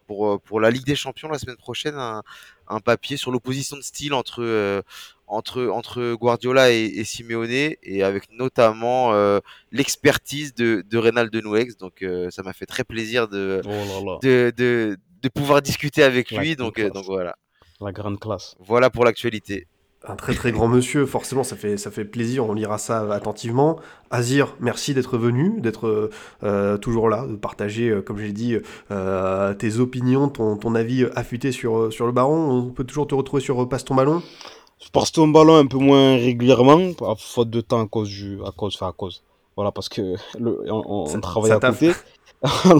pour, pour la Ligue des Champions la semaine prochaine un, un papier sur l'opposition de style entre, euh, entre, entre Guardiola et, et Simeone et avec notamment euh, l'expertise de, de Reynald Nouex. Donc euh, ça m'a fait très plaisir de, Oh là là, de, de, de pouvoir discuter avec La lui. Donc, euh, donc voilà. la grande classe. Voilà pour l'actualité. Un très très grand monsieur, forcément ça fait, ça fait plaisir, on lira ça attentivement. Azir, merci d'être venu, d'être euh, toujours là, de partager, euh, comme j'ai dit, euh, tes opinions, ton, ton avis affûté sur, sur le baron. On peut toujours te retrouver sur Passe ton ballon. Je passe ton ballon un peu moins régulièrement, à faute de temps à cause du, à cause, enfin à cause. Voilà, parce que (laughs) le, on, on Ça- travaille ça à côté. (laughs)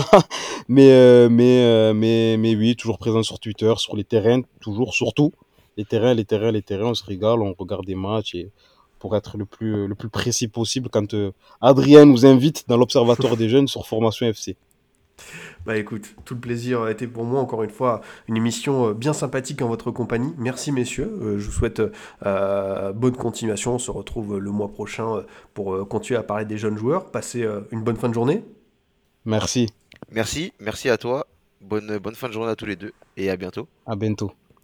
Mais, mais, mais, mais oui, toujours présent sur Twitter, sur les terrains, toujours, surtout. Les terrains, les terrains, les terrains, on se régale, on regarde des matchs et pour être le plus, le plus précis possible quand euh, Adrien nous invite dans l'Observatoire des jeunes sur Formation FC. Bah écoute, tout le plaisir a été pour moi, encore une fois, une émission euh, bien sympathique en votre compagnie. Merci messieurs, Euh, je vous souhaite euh, bonne continuation. On se retrouve le mois prochain pour euh, continuer à parler des jeunes joueurs. Passez euh, une bonne fin de journée. Merci, Merci, merci à toi. Bonne, bonne fin de journée à tous les deux et à bientôt. à bientôt.